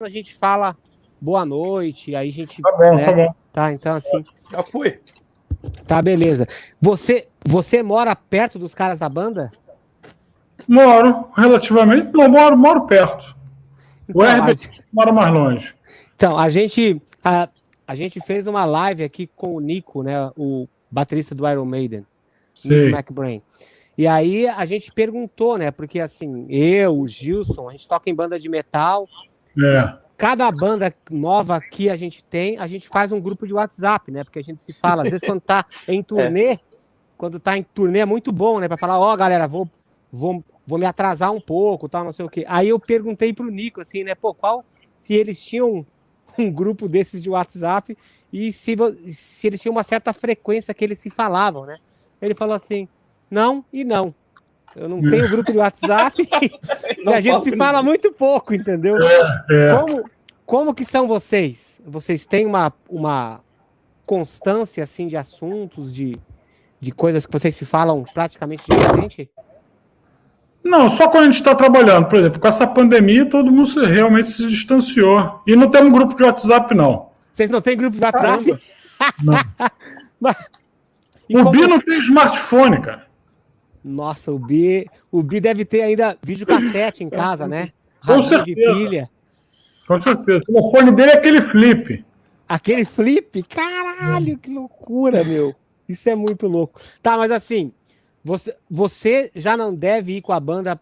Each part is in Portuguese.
a gente fala boa noite, aí a gente. Tá bom, né? tá bom. Tá, então assim. Já foi. Tá, beleza. Você, você mora perto dos caras da banda? Moro, relativamente. Não, moro, moro perto. O Então, Herbert mora mais longe. Então, a gente, a, a gente fez uma live aqui com o Nico, né? O baterista do Iron Maiden, Sei. Nico McBrain. E aí a gente perguntou, né? Porque assim, eu, o Gilson, a gente toca em banda de metal. É. Cada banda nova que a gente tem, a gente faz um grupo de WhatsApp, né? Porque a gente se fala, às vezes quando tá em turnê, quando tá em turnê é muito bom, né? Pra falar, ó, galera, vou, vou, vou me atrasar um pouco, tal, não sei o quê. Aí eu perguntei pro Nico, assim, né? Pô, qual, se eles tinham um grupo desses de WhatsApp e se, se eles tinham uma certa frequência que eles se falavam, né? Ele falou assim, não e não. Eu não tenho grupo de WhatsApp e a gente se fala muito pouco, entendeu? É. Como, como que são vocês? Vocês têm uma, uma constância assim de assuntos, de, de coisas que vocês se falam praticamente diariamente? Não, só quando a gente está trabalhando. Por exemplo, com essa pandemia, todo mundo realmente se distanciou. E não temos grupo de WhatsApp, não. Vocês não têm grupo de WhatsApp? Não. Mas- O como- Bi não tem smartphone, cara. Nossa, o Bi, o Bi deve ter ainda videocassete em casa, né? Com Radinho de certeza. pilha. Com certeza. O telefone dele é aquele flip. Aquele flip, caralho, que loucura, meu. Isso é muito louco. Tá, mas assim, você, você já não deve ir com a banda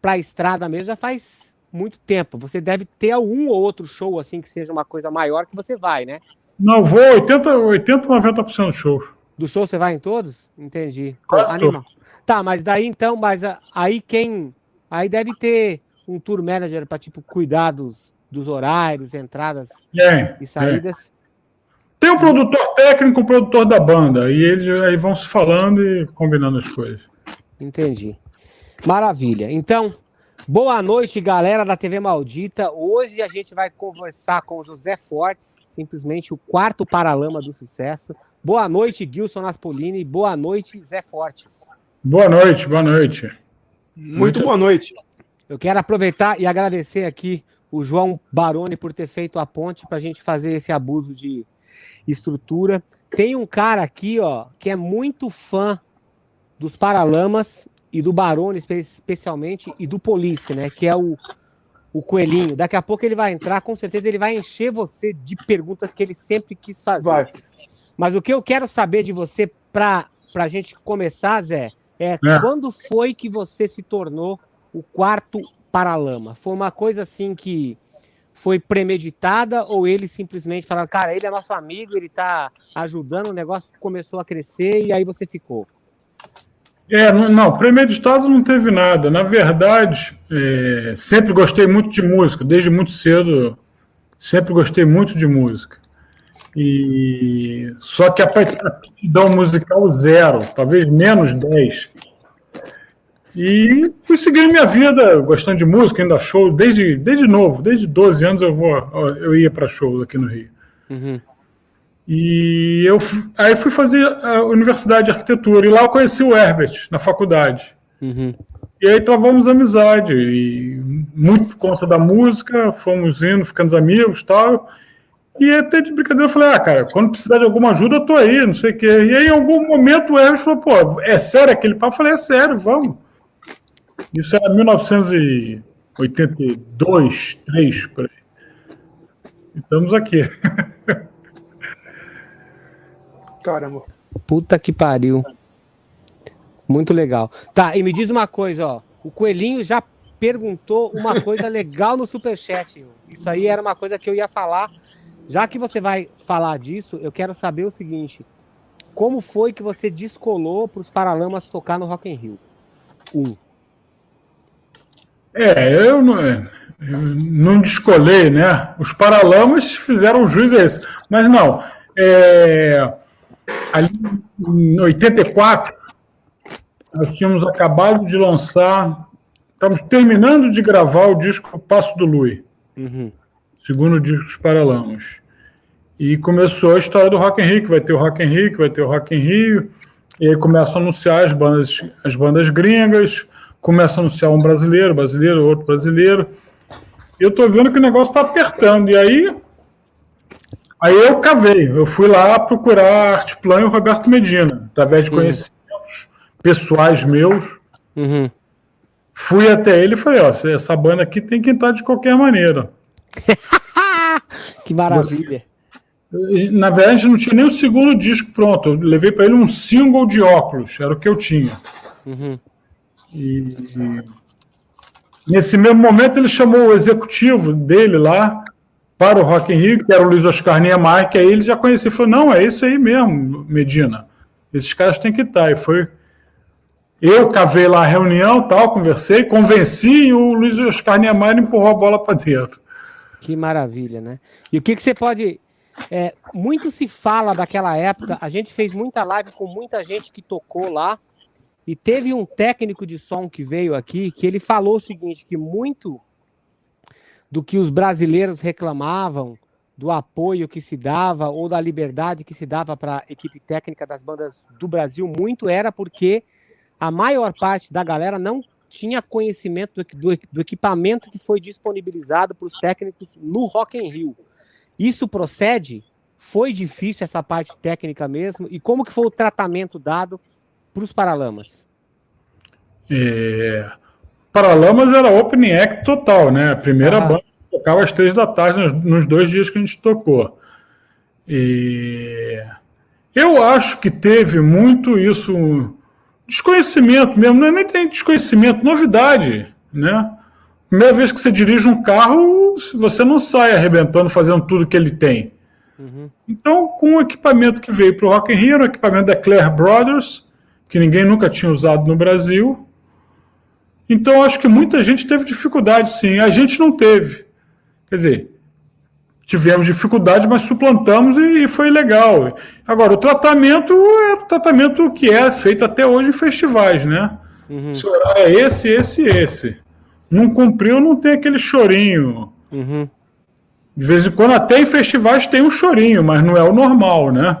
pra estrada mesmo, já faz muito tempo. Você deve ter um ou outro show, assim, que seja uma coisa maior que você vai, né? Não, vou 80, 80 90% dos shows. Do show você vai em todos? Entendi. Quase animal. Tá, mas daí então, mas aí quem. Aí deve ter um tour manager pra, tipo, cuidar dos, dos horários, entradas Tem, e saídas. Tem um produtor técnico, um produtor da banda. E eles aí vão se falando e combinando as coisas. Entendi. Maravilha. Então, boa noite, galera da TV Maldita. Hoje a gente vai conversar com o José Fortes, simplesmente o quarto paralama do sucesso. Boa noite, Gilson Naspolini. Boa noite, Zé Fortes. Boa noite, boa noite. Muito Muito- boa noite. Eu quero aproveitar e agradecer aqui o João Baroni por ter feito a ponte para a gente fazer esse abuso de estrutura. Tem um cara aqui, ó, que é muito fã dos Paralamas e do Baroni espe- especialmente e do Police, né? Que é o, o Coelhinho. Daqui a pouco ele vai entrar, com certeza ele vai encher você de perguntas que ele sempre quis fazer. Vai. Mas o que eu quero saber de você para a gente começar, Zé, é, É. quando foi que você se tornou o quarto Paralama? Foi uma coisa assim que foi premeditada ou ele simplesmente falaram, cara, ele é nosso amigo, ele tá ajudando, o negócio começou a crescer e aí você ficou? É, não, não, premeditado não teve nada. Na verdade, é, sempre gostei muito de música, desde muito cedo, sempre gostei muito de música. E só que a aptidão musical zero, talvez menos 10. E fui seguindo minha vida, gostando de música, indo a show desde, desde novo, desde 12 anos eu vou, eu ia para shows aqui no Rio. Uhum. E eu aí fui fazer a Universidade de Arquitetura e lá eu conheci o Herbert na faculdade. Uhum. E aí travamos amizade e muito por conta da música, fomos indo, ficando amigos, tal. E até de brincadeira eu falei: "Ah, cara, quando precisar de alguma ajuda eu tô aí, não sei o quê". E aí em algum momento o Herbert falou: "Pô, é sério aquele papo?" Eu falei: "É sério, vamos". Isso era 1982, 3 por aí. E Estamos aqui. Caramba. Puta que pariu. Muito legal. Tá, e me diz uma coisa, ó. O Coelhinho já perguntou uma coisa legal no Superchat. Isso aí era uma coisa que eu ia falar. Já que você vai falar disso, eu quero saber o seguinte. Como foi que você descolou para os Paralamas tocar no Rock in Rio? Um. É, eu não, eu não descolei, né? Os Paralamas fizeram jus a isso. Mas não, é, ali em 84, nós tínhamos acabado de lançar, estamos terminando de gravar o disco Passo do Lui, Uhum. Segundo disco dos Paralamas. E começou a história do Rock in Rio, que vai ter o Rock in Rio, que vai ter o Rock in Rio. E aí começam a anunciar as bandas, as bandas gringas, começa a anunciar um brasileiro, brasileiro, outro brasileiro. eu tô vendo que o negócio tá apertando. E aí, aí eu cavei. Eu fui lá procurar Arte Plan e o Roberto Medina, através de Hum. conhecimentos pessoais meus. Uhum. Fui até ele e falei, ó, essa banda aqui tem que entrar de qualquer maneira. Que maravilha. E, Na verdade, não tinha nem o segundo disco pronto. Eu levei para ele um single de óculos, era o que eu tinha. Uhum. E nesse mesmo momento ele chamou o executivo dele lá para o Rock in Rio, que era o Luiz Oscar Niemeyer, que aí ele já conhecia. Ele falou, não, é isso aí mesmo, Medina. Esses caras têm que estar. E foi... Eu cavei lá a reunião, tal, conversei, convenci e o Luiz Oscar Niemeyer empurrou a bola para dentro. Que maravilha, né? E o que, que você pode. é, muito se fala daquela época, a gente fez muita live com muita gente que tocou lá, e teve um técnico de som que veio aqui que ele falou o seguinte: que muito do que os brasileiros reclamavam, do apoio que se dava ou da liberdade que se dava para a equipe técnica das bandas do Brasil, muito era porque a maior parte da galera não tinha conhecimento do, do- do equipamento que foi disponibilizado para os técnicos no Rock in Rio. Isso procede? Foi difícil essa parte técnica mesmo? E como que foi o tratamento dado para os Paralamas? É... Paralamas era opening act total, né? A primeira Ah. banda tocava às três da tarde nos, nos dois dias que a gente tocou. E eu acho que teve muito isso, desconhecimento mesmo, não é nem tem desconhecimento, novidade, né? Primeira vez que você dirige um carro, você não sai arrebentando, fazendo tudo que ele tem. Uhum. Então, com o equipamento que veio para o Rock in Rio, o equipamento da Claire Brothers, que ninguém nunca tinha usado no Brasil. Então, acho que muita gente teve dificuldade, sim. A gente não teve. Quer dizer, tivemos dificuldade, mas suplantamos e foi legal. Agora, o tratamento é o tratamento que é feito até hoje em festivais, né? Uhum. Se o horário é esse, esse, esse. Não cumpriu, não tem aquele chorinho. Uhum. De vez em quando, até em festivais tem um chorinho, mas não é o normal, né?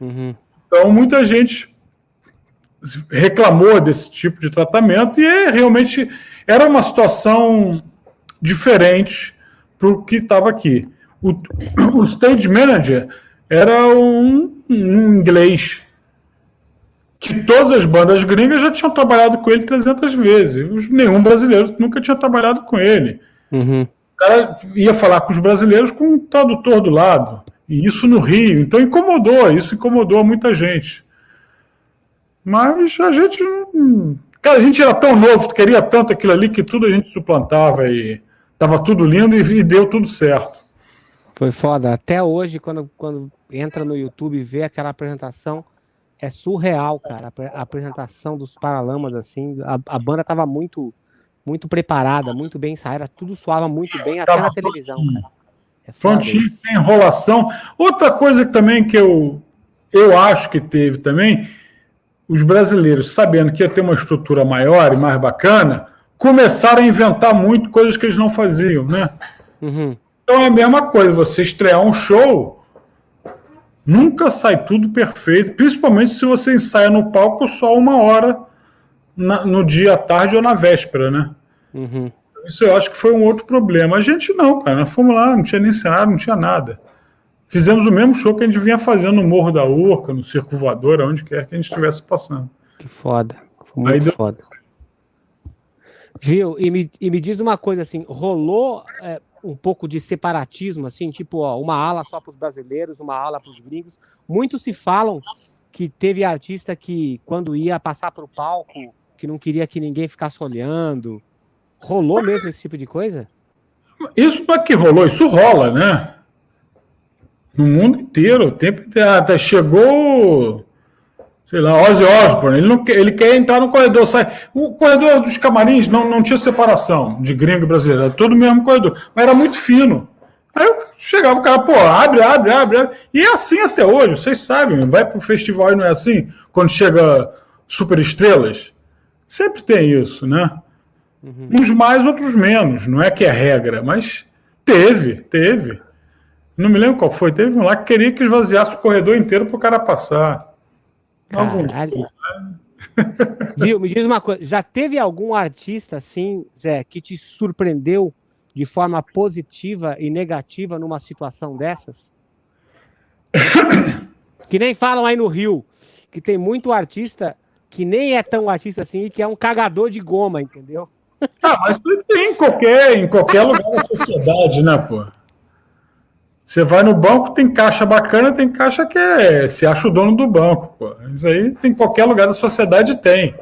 Uhum. Então, muita gente reclamou desse tipo de tratamento e é, realmente era uma situação diferente para o que estava aqui. O, o stage manager era um, um inglês que todas as bandas gringas já tinham trabalhado com ele 300 vezes. Nenhum brasileiro nunca tinha trabalhado com ele. Uhum. O cara ia falar com os brasileiros com um tradutor do lado. E isso no Rio. Então incomodou, isso incomodou muita gente. Mas a gente. Cara, a gente era tão novo, queria tanto aquilo ali que tudo a gente suplantava e tava tudo lindo e, e deu tudo certo. Foi foda. Até hoje, quando, quando entra no YouTube e vê aquela apresentação, é surreal, cara. A apre- A apresentação dos Paralamas, assim, a, a banda tava muito muito preparada, muito bem ensaiada, tudo soava muito bem, até Tava na televisão, cara. É sem enrolação. Outra coisa que também que eu, eu acho que teve também, os brasileiros, sabendo que ia ter uma estrutura maior e mais bacana, começaram a inventar muito coisas que eles não faziam, né? Uhum. Então é a mesma coisa, você estrear um show, nunca sai tudo perfeito, principalmente se você ensaia no palco só uma hora na- no dia à tarde ou na véspera, né? Uhum. Isso eu acho que foi um outro problema. A gente não, cara. Nós fomos lá, não tinha nem cenário, não tinha nada. Fizemos o mesmo show que a gente vinha fazendo no Morro da Urca, no Circo Voador, onde quer que a gente estivesse passando. Que foda. Foi muito deu- foda. Viu? E me, e me diz uma coisa assim, rolou é, um pouco de separatismo, assim, tipo, ó, uma ala só para os brasileiros, uma ala para os gringos. Muitos se falam que teve artista que, quando ia passar para o palco, que não queria que ninguém ficasse olhando. Rolou mesmo esse tipo de coisa? Isso é que rolou, isso rola, né? No mundo inteiro, o tempo inteiro. Até chegou, sei lá, Ozzy Osbourne. Ele, não quer, ele quer entrar no corredor, sai. O corredor dos camarins não, não tinha separação de gringo e brasileiro, era todo o mesmo corredor, mas era muito fino. Aí eu chegava o cara, pô, abre, abre, abre, abre. E é assim até hoje, vocês sabem. Vai pro festival e não é assim? Quando chega super estrelas. Sempre tem isso, né? Uns mais, outros menos. Não é que é regra, mas teve, teve. Não me lembro qual foi. Teve um lá que queria que esvaziasse o corredor inteiro pro cara passar. Caralho. Viu? Me diz uma coisa. Já teve algum artista assim, Zé, que te surpreendeu de forma positiva e negativa numa situação dessas? que nem falam aí no Rio, que tem muito artista que nem é tão artista assim e que é um cagador de goma, entendeu? Ah, mas tem em qualquer, em qualquer lugar da sociedade, né, pô? Você vai no banco, tem caixa bacana, tem caixa que é, se acha o dono do banco, pô. Isso aí tem em qualquer lugar da sociedade tem.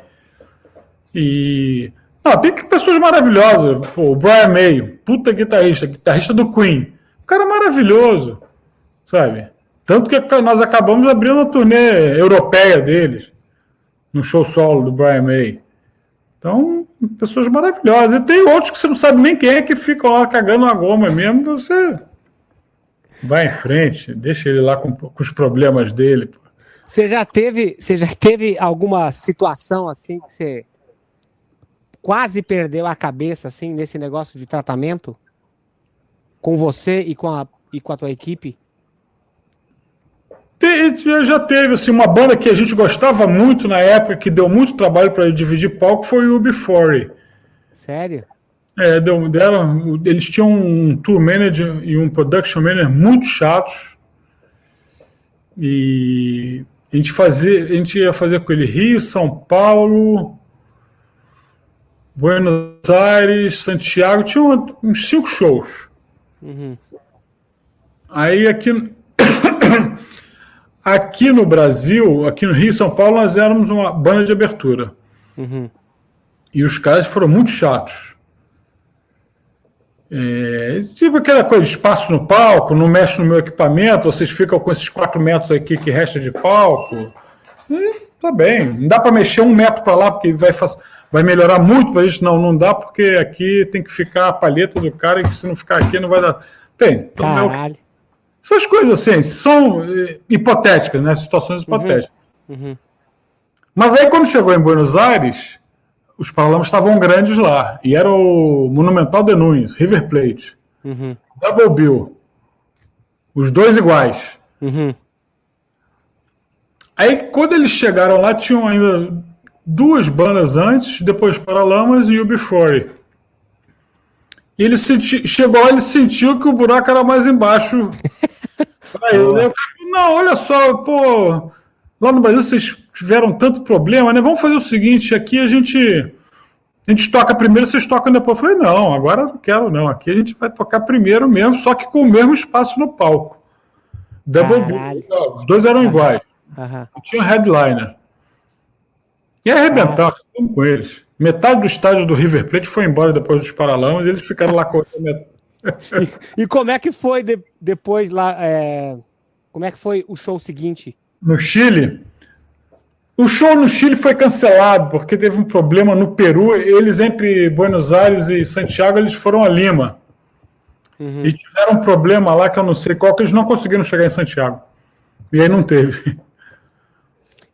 E não, tem pessoas maravilhosas. Pô, o Brian May, puta guitarrista, guitarrista do Queen. O cara é maravilhoso, sabe? Tanto que nós acabamos abrindo a turnê europeia deles, no show solo do Brian May. Então, pessoas maravilhosas. E tem outros que você não sabe nem quem é que ficam lá cagando a goma mesmo. Você vai em frente, deixa ele lá com, com os problemas dele. Você já teve, você já teve alguma situação assim que você quase perdeu a cabeça assim nesse negócio de tratamento com você e com a, e com a tua equipe? já teve assim, uma banda que a gente gostava muito na época, que deu muito trabalho para dividir palco, foi o UB40. Sério? É, deram, eles tinham um tour manager e um production manager muito chatos. E a gente, fazia, a gente ia fazer com ele Rio, São Paulo, Buenos Aires, Santiago, tinha uns cinco shows. Uhum. Aí aqui, aqui no Brasil, aqui no Rio e São Paulo, nós éramos uma banda de abertura. Uhum. E os caras foram muito chatos. É, tipo aquela coisa, espaço no palco, não mexe no meu equipamento, vocês ficam com esses quatro metros aqui que resta de palco. E, tá bem, não dá para mexer um metro para lá, porque vai vai melhorar muito para a gente. Não, não dá, porque aqui tem que ficar a palheta do cara, e se não ficar aqui não vai dar. Tem. Então, é Caralho. Essas coisas assim são eh, hipotéticas, né? Situações hipotéticas. Uhum. Uhum. Mas aí, quando chegou em Buenos Aires, os Paralamas estavam grandes lá. E era o Monumental de Nunes, River Plate, uhum. Double Bill. Os dois iguais. Uhum. Aí, quando eles chegaram lá, tinham ainda duas bandas antes, depois Paralamas e o Before. E ele senti, chegou lá e sentiu que o buraco era mais embaixo. Aí, eu, não, olha só, pô, lá no Brasil vocês tiveram tanto problema, né? Vamos fazer o seguinte, aqui a gente a gente toca primeiro, vocês tocam depois. Eu falei, não, agora não quero não. Aqui a gente vai tocar primeiro mesmo, só que com o mesmo espaço no palco. Double Não, os dois eram iguais. Uhum. Tinha um headliner. E arrebentar ah. com eles. Metade do estádio do River Plate foi embora depois dos Paralamas e eles ficaram lá com e, e como é que foi de, depois lá? É, como é que foi o show seguinte? No Chile? O show no Chile foi cancelado porque teve um problema no Peru. Eles, entre Buenos Aires e Santiago, eles foram a Lima. Uhum. E tiveram um problema lá que eu não sei qual, que eles não conseguiram chegar em Santiago. E aí não teve.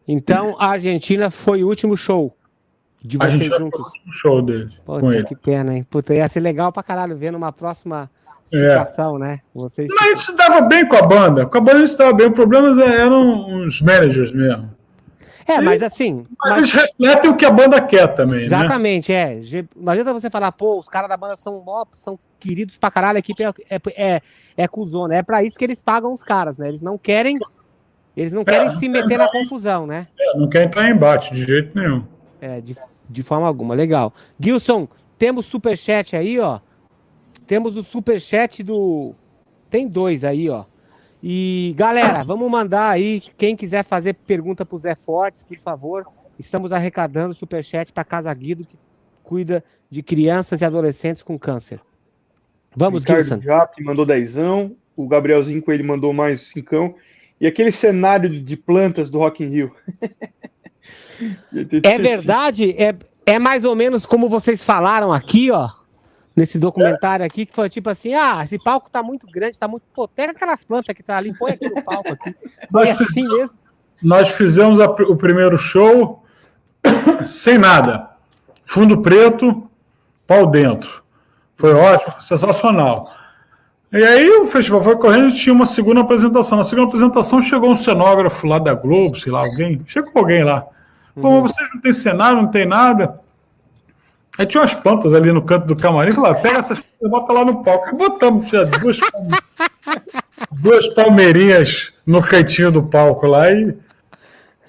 Então a Argentina foi o último show de vocês juntos. Foi o último show dele. Puta, que pena, hein? Puta, ia ser legal pra caralho ver numa próxima situação, é. né? Vocês... Mas a gente se dava bem com a banda. Com a banda a gente se dava bem. O problema eram os managers mesmo. É, mas assim. Mas, mas eles refletem o que a banda quer também. Né? Exatamente, né? é. Não adianta você falar, pô, os caras da banda são, são queridos pra caralho, a equipe é, é, é, é cuzona. É pra isso que eles pagam os caras, né? Eles não querem eles não querem é, se meter na confusão, né? É, não querem entrar em embate de jeito nenhum. É, de, de forma alguma. Legal. Gilson, temos superchat aí, ó. Temos o superchat do. Tem dois aí, ó. E, galera, vamos mandar aí. Quem quiser fazer pergunta pro Zé Fortes, por favor. Estamos arrecadando superchat para Casa Guido, que cuida de crianças e adolescentes com câncer. Vamos, Ricardo Gilson. Jap mandou dezão. O Gabrielzinho ele mandou mais cincão. E aquele cenário de plantas do Rock in Rio. é verdade, é, é mais ou menos como vocês falaram aqui, ó. Nesse documentário aqui, que foi tipo assim: ah, esse palco tá muito grande, tá muito. Pô, pega aquelas plantas que tá ali, põe aqui no palco aqui. Foi nós assim mesmo. Nós fizemos a, o primeiro show sem nada. Fundo preto, pau dentro. Foi ótimo, sensacional. E aí o festival foi correndo e tinha uma segunda apresentação. Na segunda apresentação chegou um cenógrafo lá da Globo, sei lá, alguém. Chegou alguém lá. Pô, uhum. vocês não tem cenário, não tem nada. Aí tinha umas plantas ali no canto do camarim. Falaram, pega essas bota lá no palco. Botamos tinha duas, duas palmeirinhas no cantinho do palco lá e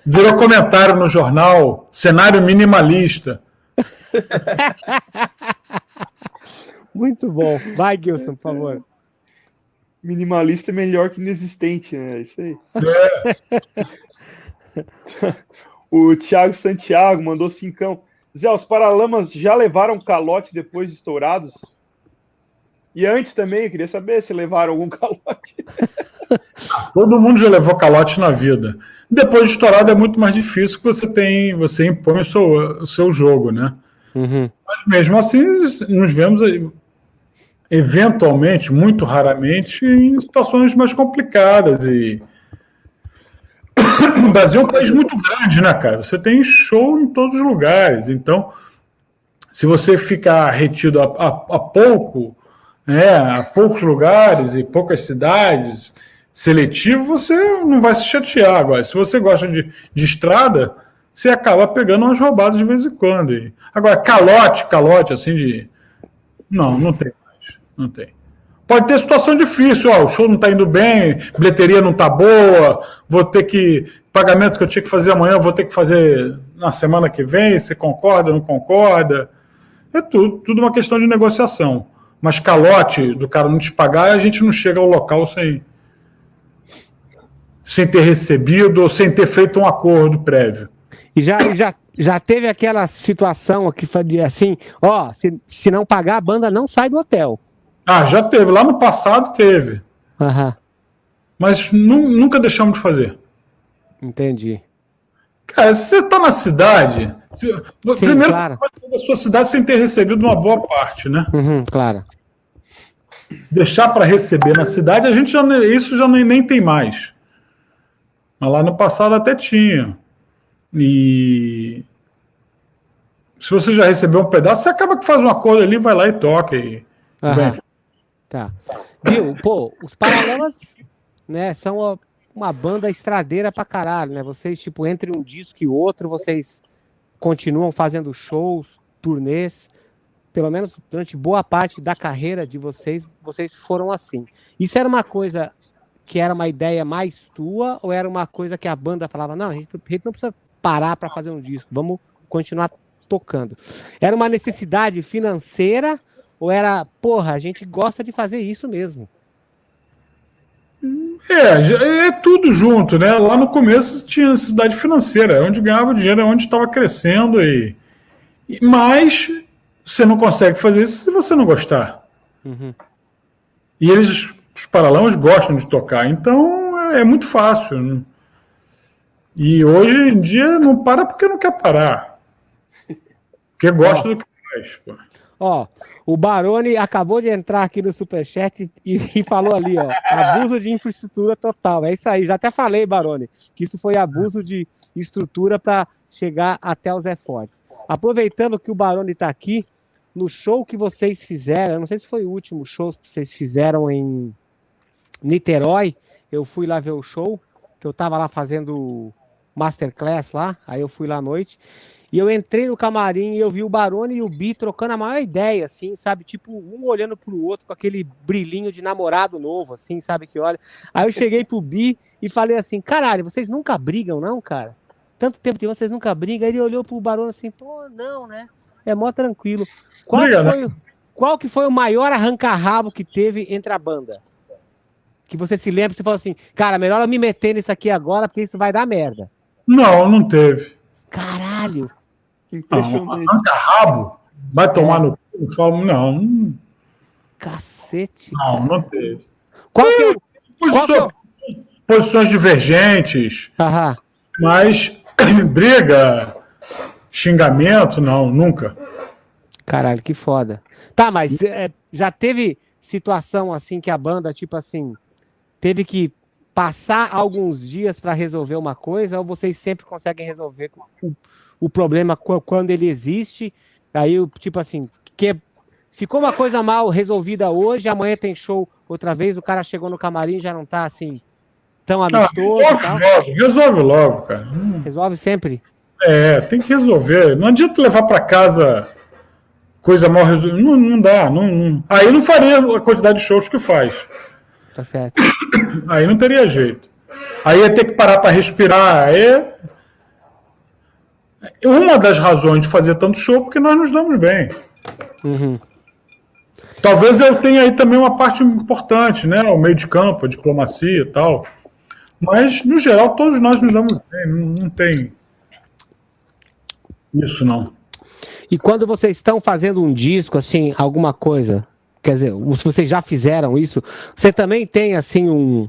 virou comentário no jornal, cenário minimalista. Muito bom. Vai, Gilson, por favor. Minimalista é melhor que inexistente, né? Isso aí. É. o Thiago Santiago mandou cincão. Zé, os Paralamas já levaram calote depois de estourados? E antes também, eu queria saber se levaram algum calote. Todo mundo já levou calote na vida. Depois de estourado é muito mais difícil que você tem, você impõe o seu, o seu jogo, né? Uhum. Mas mesmo assim, nos vemos eventualmente, muito raramente, em situações mais complicadas. E o Brasil é um país muito grande, né, cara? Você tem show em todos os lugares. Então, se você ficar retido a, a, a pouco, né, a poucos lugares e poucas cidades, seletivo, você não vai se chatear. Agora, se você gosta de, de estrada, você acaba pegando umas roubadas de vez em quando. Agora, calote, calote, assim, de. Não, não tem mais. Não tem. Pode ter situação difícil, ó, o show não está indo bem, bilheteria não está boa, vou ter que. Pagamento que eu tinha que fazer amanhã, vou ter que fazer na semana que vem, você concorda, não concorda? É tudo, tudo uma questão de negociação. Mas calote do cara não te pagar, a gente não chega ao local sem, sem ter recebido ou sem ter feito um acordo prévio. E já, já, já teve aquela situação que assim, ó, se, se não pagar, a banda não sai do hotel. Ah, já teve. Lá no passado teve. Aham. Mas nu nunca deixamos de fazer. Entendi. Cara, se você está na cidade, se, Sim, primeiro claro. da sua cidade sem ter recebido uma boa parte, né? Uhum, claro. Se deixar para receber na cidade, a gente já isso já nem, nem tem mais. Mas lá no passado até tinha. E se você já recebeu um pedaço, você acaba que faz um acordo ali, vai lá e toca. E... Tá. Viu? Pô, os Paralamas, né, são uma, banda estradeira pra caralho, né? Vocês, tipo, entre um disco e outro, vocês continuam fazendo shows, turnês. Pelo menos durante boa parte da carreira de vocês, vocês foram assim. Isso era uma coisa que era uma ideia mais tua ou era uma coisa que a banda falava, não, a gente, a gente não precisa parar para fazer um disco, vamos continuar tocando. Era uma necessidade financeira ou era, porra, a gente gosta de fazer isso mesmo? É, é tudo junto, né? Lá no começo tinha necessidade financeira, é onde ganhava dinheiro, é onde estava crescendo e, mas você não consegue fazer isso se você não gostar. Uhum. E eles os paralamas gostam de tocar, então é, é muito fácil. Né? E hoje em dia não para porque não quer parar. Porque gosta do que faz. Pô. Ó, o Baroni acabou de entrar aqui no Superchat e, e falou ali, ó, abuso de infraestrutura total. É isso aí, já até falei, Baroni, que isso foi abuso de estrutura para chegar até os Zé Fortes. Aproveitando que o Baroni está aqui, no show que vocês fizeram, eu não sei se foi o último show que vocês fizeram em Niterói, eu fui lá ver o show, que eu tava lá fazendo masterclass lá, aí eu fui lá à noite, e eu entrei no camarim e eu vi o Barone e o Bi trocando a maior ideia, assim, sabe? Tipo, um olhando pro outro com aquele brilhinho de namorado novo, assim, sabe? Que olha. Aí eu cheguei pro Bi e falei assim: caralho, vocês nunca brigam, não, cara? Tanto tempo que vocês nunca brigam. Aí ele olhou pro Barone assim: pô, não, né? É mó tranquilo. Qual, Briga, foi, né? qual que foi o maior arranca-rabo que teve entre a banda? que você se lembra, você fala assim, cara, melhor eu me meter nisso aqui agora, porque isso vai dar merda. Não, não teve. Caralho. Impressionante. Arranca rabo, vai tomar no cu, falo, não. Cacete. Não, cara. não teve. Qual que é, qual que é? Posições divergentes. Aham. Mas briga, xingamento, não, nunca. Caralho, que foda. Tá, mas é, já teve situação assim que a banda, tipo assim, teve que passar alguns dias para resolver uma coisa, ou vocês sempre conseguem resolver o, o problema quando ele existe? Aí, tipo assim, que ficou uma coisa mal resolvida hoje, amanhã tem show outra vez, o cara chegou no camarim já não tá assim tão amistoso. Não, resolve, logo, resolve logo, cara. Resolve sempre. É, tem que resolver. Não adianta levar para casa coisa mal resolvida. Não, não dá. Não, não, Aí não faria a quantidade de shows que faz. Tá certo. Aí não teria jeito. Aí ia ter que parar para respirar. É uma das razões de fazer tanto show porque nós nos damos bem. Uhum. Talvez eu tenha aí também uma parte importante, né? O meio de campo, a diplomacia e tal. Mas, no geral, todos nós nos damos bem. Não, não tem isso, não. E quando vocês estão fazendo um disco, assim, alguma coisa, quer dizer, se vocês já fizeram isso, você também tem, assim, um,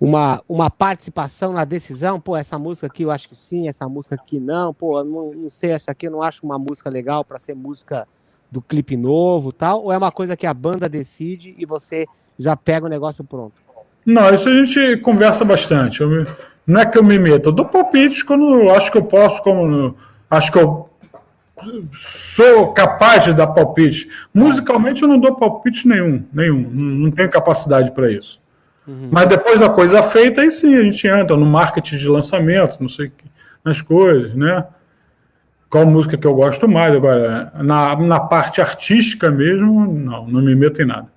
uma, uma participação na decisão? Pô, essa música aqui eu acho que sim, essa música aqui não. Pô, não, não sei, essa aqui eu não acho uma música legal para ser música do clipe novo tal? Ou é uma coisa que a banda decide e você já pega o negócio pronto? Não, isso a gente conversa bastante. Me, não é que eu me meto, eu dou palpites quando acho que eu posso, como acho que eu sou capaz de dar palpite. Musicalmente eu não dou palpite nenhum, nenhum, não tenho capacidade para isso. Uhum. Mas depois da coisa feita, aí sim a gente entra no marketing de lançamento, não sei nas coisas, né? Qual música que eu gosto mais? Agora, na, na parte artística mesmo, não, não me meto em nada.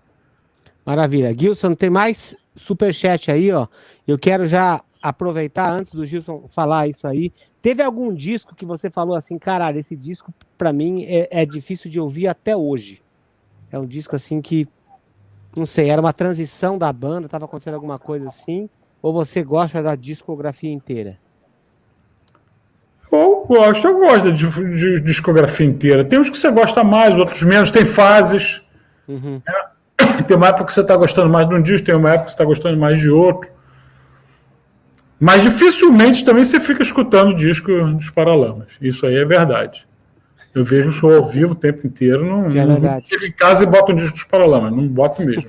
Maravilha. Gilson, tem mais superchat aí, ó. Eu quero já aproveitar antes do Gilson falar isso aí. Teve algum disco que você falou assim, caralho, esse disco para mim é, é, difícil de ouvir até hoje? É um disco assim que, não sei, era uma transição da banda, tava acontecendo alguma coisa assim? Ou você gosta da discografia inteira? Eu gosto, eu gosto de, de, de discografia inteira. Tem uns que você gosta mais, outros menos, tem fases. Uhum. É, tem uma época que você está gostando mais de um disco, tem uma época que você está gostando mais de outro. Mas dificilmente também você fica escutando o disco dos Paralamas. Isso aí é verdade. Eu vejo o show ao vivo o tempo inteiro. Não, é não chego em casa e boto um disco dos Paralamas. Não boto mesmo.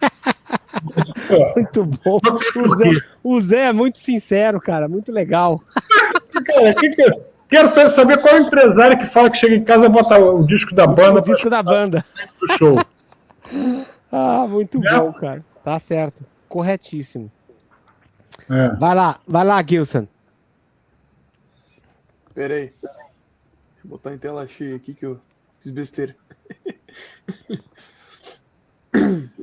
muito bom. O Zé, o Zé, é muito sincero, cara. Muito legal. Cara, que que Quero saber qual é o empresário que fala que chega em casa e bota o disco da banda. O disco da banda. Do show. ah, muito é? bom, cara. Tá certo. Corretíssimo. É. Vai lá, vai lá, Gilson. Peraí. Deixa eu botar em tela cheia aqui que eu fiz besteira.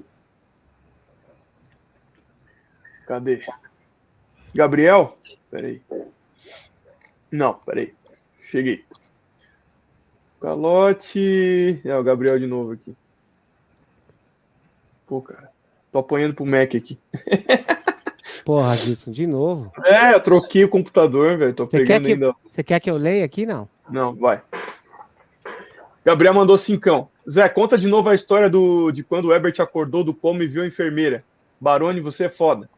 Cadê? Gabriel? Peraí. Não, peraí. Cheguei. Calote. É, o Gabriel de novo aqui. Pô, cara. Tô apanhando pro Mac aqui. Porra, Gilson, de novo. É, eu troquei o computador, velho. Tô você pegando quer que, ainda. Você quer que eu leia aqui, não? Não, vai. Gabriel mandou cincão. Zé, conta de novo a história do, de quando o Herbert acordou do coma e viu a enfermeira. Barone, você é foda.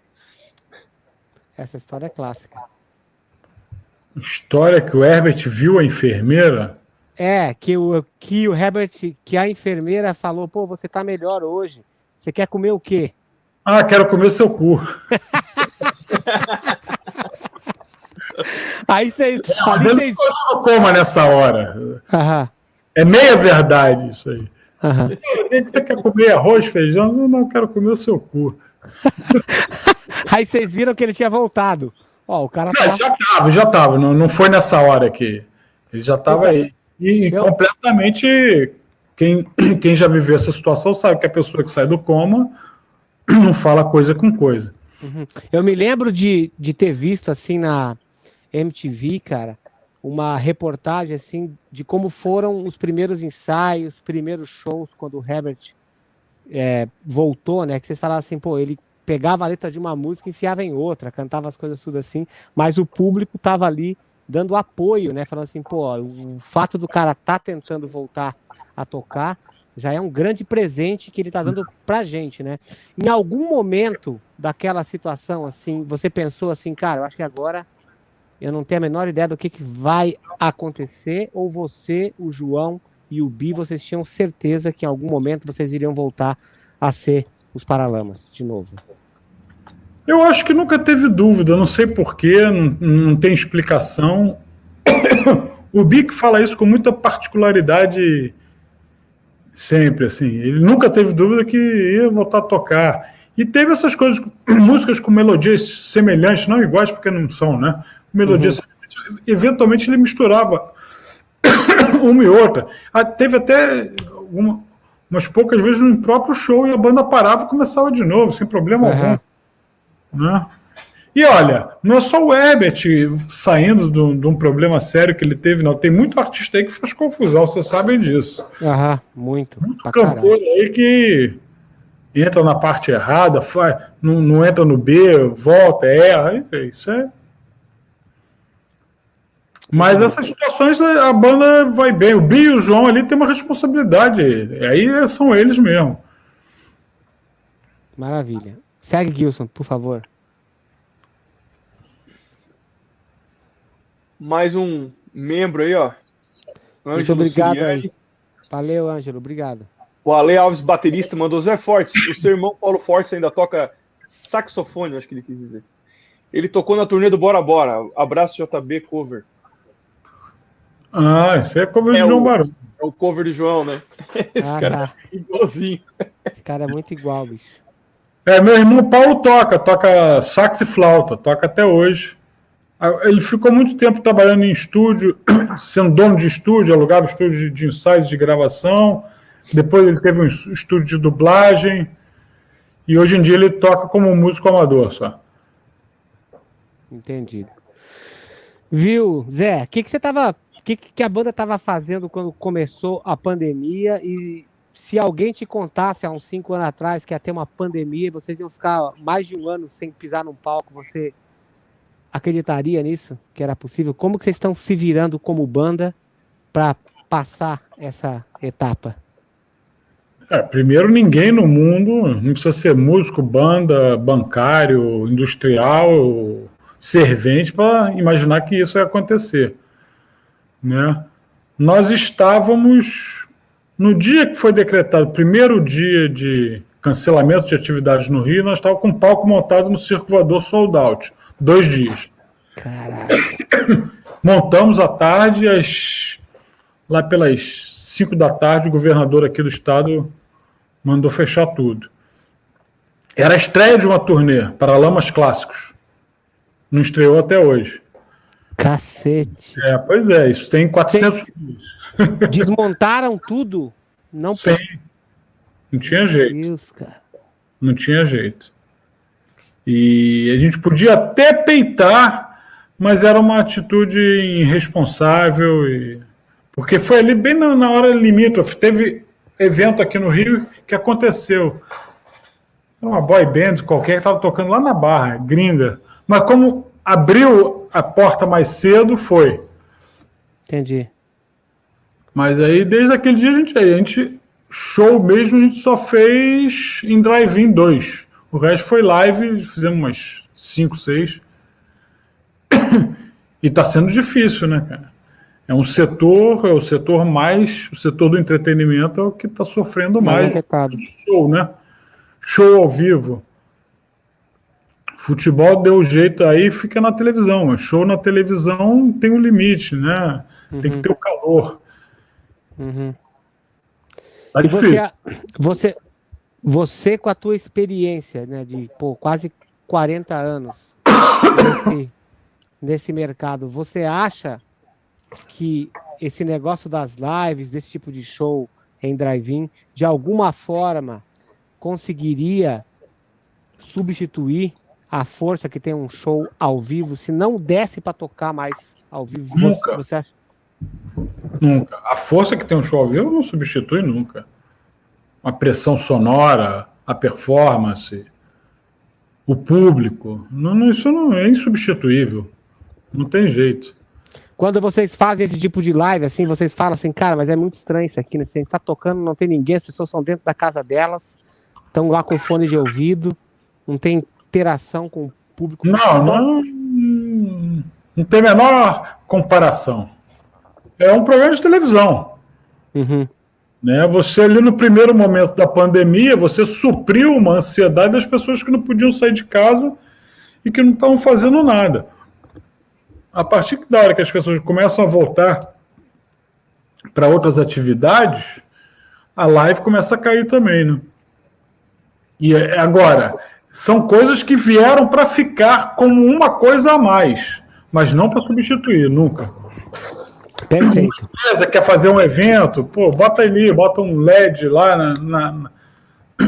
Essa história é clássica. História que o Herbert viu a enfermeira? É, que o, que o Herbert, que a enfermeira falou, pô, você tá melhor hoje. Você quer comer o quê? Ah, quero comer seu cu. aí vocês. Ali vocês... coma nessa hora. Aham. É meia verdade isso aí. Aham. O que você quer comer? Arroz, feijão? Não, não quero comer o seu cu. aí vocês viram que ele tinha voltado. Ó, o cara tá... Já tava, já tava. Não, não foi nessa hora que ele já tava então, aí. E eu... completamente. Quem, quem já viveu essa situação sabe que a pessoa que sai do coma não fala coisa com coisa. Uhum. Eu me lembro de, de ter visto assim na MTV, cara, uma reportagem assim de como foram os primeiros ensaios, primeiros shows quando o Herbert é, voltou, né? Que vocês falavam assim, pô, ele pegava a letra de uma música enfiava em outra, cantava as coisas tudo assim, mas o público tava ali dando apoio, né? Falando assim, pô, o fato do cara tá tentando voltar a tocar já é um grande presente que ele está dando para gente, né? Em algum momento daquela situação, assim, você pensou assim, cara, eu acho que agora eu não tenho a menor ideia do que, que vai acontecer, ou você, o João e o Bi, vocês tinham certeza que em algum momento vocês iriam voltar a ser os Paralamas de novo? Eu acho que nunca teve dúvida, não sei porquê, não, não tem explicação. o Bic fala isso com muita particularidade Sempre, assim. Ele nunca teve dúvida que ia voltar a tocar. E teve essas coisas, músicas com melodias semelhantes, não iguais, porque não são, né? Melodias uhum. Eventualmente ele misturava uma e outra. Ah, teve até uma, umas poucas vezes no próprio show e a banda parava e começava de novo, sem problema uhum. algum. Né? E olha, não é só o Herbert saindo de um, de um, problema sério que ele teve, não. Tem muito artista aí que faz confusão, vocês sabem disso. Aham, muito. Muito cantor aí que entra na parte errada, faz, não, não entra no B, volta, erra. Isso é. Mas essas situações a banda vai bem. O Bi e o João ali tem uma responsabilidade. Aí são eles mesmo. Maravilha. Segue, Gilson, por favor. mais um membro aí, ó. Ângelo Muito obrigado aí. Valeu, Ângelo, obrigado. O Ale Alves, baterista, mandou Zé Fortes. O seu irmão Paulo Fortes ainda toca saxofone, acho que ele quis dizer. Ele tocou na turnê do Bora Bora. Abraço JB Cover. Ah, esse é cover é do João Barão. É o cover do João, né? Esse ah, cara tá. é igualzinho. Esse cara é muito igual, bicho. É, meu irmão Paulo toca, toca sax e flauta, toca até hoje. Ah, ele ficou muito tempo trabalhando em estúdio, sendo dono de estúdio, alugava estúdio de ensaios de gravação. Depois ele teve um estúdio de dublagem. E hoje em dia ele toca como músico amador só. Entendido. Viu, Zé? O que, que você tava. Que, que a banda estava fazendo quando começou a pandemia? E se alguém te contasse há uns cinco anos atrás que ia ter uma pandemia e vocês iam ficar mais de um ano sem pisar num palco, você acreditaria nisso? Que era possível? Como que vocês estão se virando como banda para passar essa etapa? É, primeiro, ninguém no mundo, não precisa ser músico, banda, bancário, industrial, servente, para imaginar que isso ia acontecer. Né? Nós estávamos, no dia que foi decretado, primeiro dia de cancelamento de atividades no Rio, nós estávamos com um palco montado no Circo Voador Sold Out. Dois dias. Caraca. Montamos à tarde, às, lá pelas 5 da tarde, o governador aqui do estado mandou fechar tudo. Era a estreia de uma turnê para Lamas Clássicos. Não estreou até hoje. Cacete. É, pois é, isso tem 400 Desmontaram tudo? Não Sim. Não tinha jeito. Deus, Não tinha jeito. E a gente podia até peitar, mas era uma atitude irresponsável, e... porque foi ali bem na hora limítrofe. Teve evento aqui no Rio que aconteceu. Era uma boy band qualquer que estava tocando lá na Barra, gringa. Mas como abriu a porta mais cedo, foi. Entendi. Mas aí, desde aquele dia, a gente, a gente show mesmo, a gente só fez em Drive-In 2. O resto foi live, fizemos umas 5, 6. e está sendo difícil, né, cara? É um setor, é o setor mais, o setor do entretenimento é o que está sofrendo mais. mais show, né? Show ao vivo. Futebol deu jeito aí, fica na televisão, show na televisão tem um limite, né? Uhum. Tem que uhum. ter o calor. Uhum. Tá e você, você, você, com a tua experiência, né, de pô, quase 40 anos nesse, nesse mercado, você acha que esse negócio das lives, desse tipo de show em drive-in, de alguma forma conseguiria substituir a força que tem um show ao vivo, se não desse para tocar mais ao vivo? Nunca. Você, você acha? Nunca. A força que tem um show ao vivo não substitui nunca a pressão sonora, a performance, o público. Não, isso não é insubstituível. Não tem jeito. Quando vocês fazem esse tipo de live, assim, vocês falam assim, cara, mas é muito estranho isso aqui, né? Você está tocando, não tem ninguém, as pessoas estão dentro da casa delas, estão lá com fone de ouvido, não tem interação com o público. Não, não, não tem a menor comparação. É um programa de televisão. Uhum. Né? Você ali no primeiro momento da pandemia, você supriu uma ansiedade das pessoas que não podiam sair de casa e que não estavam fazendo nada. A partir da hora que as pessoas começam a voltar para outras atividades, a live começa a cair também, né? E é, agora, são coisas que vieram para ficar como uma coisa a mais, mas não para substituir, nunca. Perfeito. Beleza, quer fazer um evento? Pô, bota ali, bota um LED lá na, na,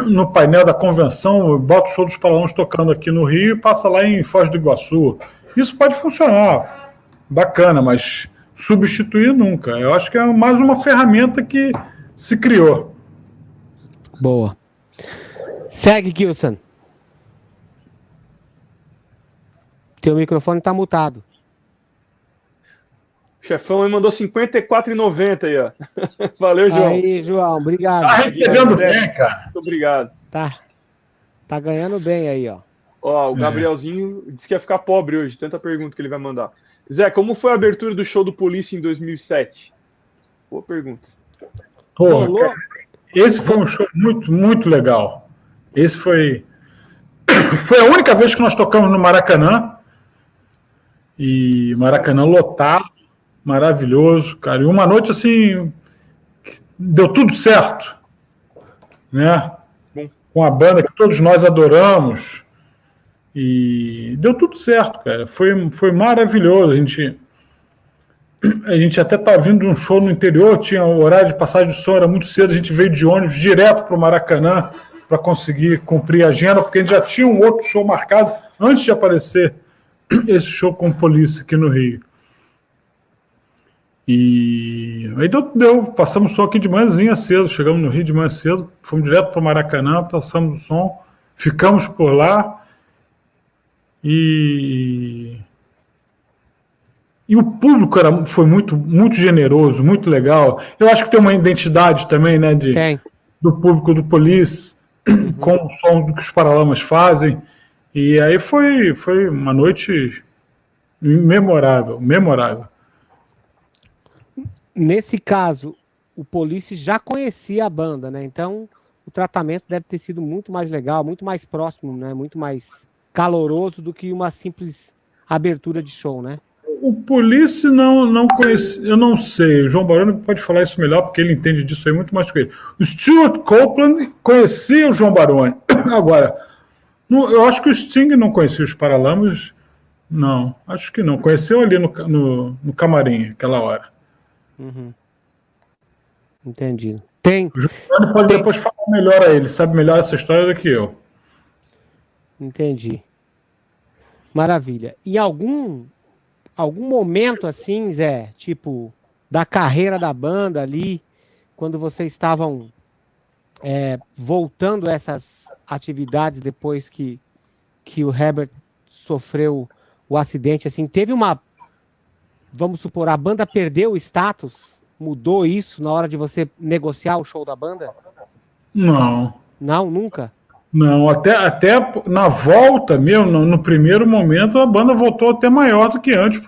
no painel da convenção, bota o show dos Paralamas tocando aqui no Rio e passa lá em Foz do Iguaçu. Isso pode funcionar. Bacana, mas substituir nunca. Eu acho que é mais uma ferramenta que se criou. Boa. Segue, Gilson. Teu microfone tá mutado. O chefão me mandou 54,90 aí, ó. Valeu, João. Aí, João, obrigado. Tá recebendo bem, cara. Muito obrigado. Tá. Tá ganhando bem aí, ó. Ó, o É. Gabrielzinho disse que ia ficar pobre hoje, tanta pergunta que ele vai mandar. Zé, como foi a abertura do show do Polícia em 2007? Boa pergunta. Pô, cara, esse foi um show muito, muito legal. Esse foi. Foi a única vez que nós tocamos no Maracanã. E Maracanã lotado, maravilhoso, cara. E uma noite assim. Deu tudo certo. Né? Bom. Com a banda que todos nós adoramos. E deu tudo certo, cara. Foi, foi maravilhoso. A gente. A gente até tá vindo de um show no interior, tinha o horário de passagem de som, era muito cedo, a gente veio de ônibus direto para o Maracanã para conseguir cumprir a agenda, porque a gente já tinha um outro show marcado antes de aparecer esse show com polícia aqui no Rio. E aí deu, deu passamos o som aqui de manhãzinha cedo, chegamos no Rio de manhã cedo, fomos direto para o Maracanã, passamos o som, ficamos por lá e e o público era, foi muito, muito generoso, muito legal. Eu acho que tem uma identidade também, né, de, Tem. do público do Police, com o som do que os Paralamas fazem. E aí foi, foi uma noite memorável, memorável. Nesse caso, o Police já conhecia a banda, né? Então, o tratamento deve ter sido muito mais legal, muito mais próximo, né? Muito mais caloroso do que uma simples abertura de show, né? O Police não, não conhece, eu não sei. O João Baroni pode falar isso melhor, porque ele entende disso aí muito mais que ele. O Stuart Copeland conhecia o João Baroni. Agora, no- eu acho que o Sting não conhecia os Paralamas. Não, acho que não. Conheceu ali no, no, no camarim, aquela hora. Uhum. Entendi. Tem, O Baroni pode Tem- depois falar melhor a ele, sabe melhor essa história do que eu. entendi. Maravilha. E algum algum momento assim, Zé, tipo da carreira da banda ali, quando vocês estavam é, voltando essas atividades depois que que o Herbert sofreu o acidente, assim, teve uma vamos supor, a banda perdeu o status, mudou isso na hora de você negociar o show da banda? Não. Não, nunca. Não, até, até na volta mesmo, no, no primeiro momento, a banda voltou até maior do que antes,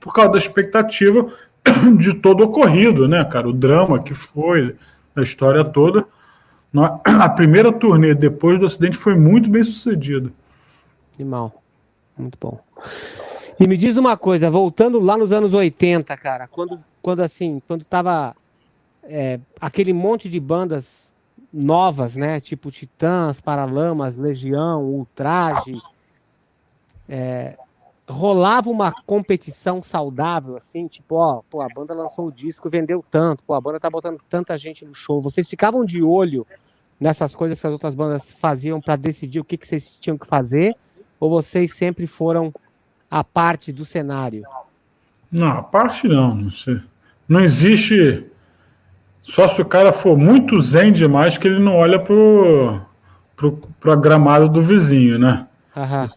por causa da expectativa de todo o ocorrido, né, cara? O drama que foi, a história toda. A primeira turnê depois do acidente foi muito bem sucedida. Animal. Muito bom. E me diz uma coisa, voltando lá nos anos 80, cara, quando, quando assim, quando tava é, aquele monte de bandas novas, né? Tipo Titãs, Paralamas, Legião, Ultraje. é, rolava uma competição saudável, assim, tipo, ó, pô, a banda lançou o disco, vendeu tanto, pô, a banda tá botando tanta gente no show. Vocês ficavam de olho nessas coisas que as outras bandas faziam para decidir o que, que vocês tinham que fazer? Ou vocês sempre foram a parte do cenário? Não, a parte não. Não, existe. Só se o cara for muito zen demais que ele não olha pro, pro, pro gramado do vizinho, né? Aham.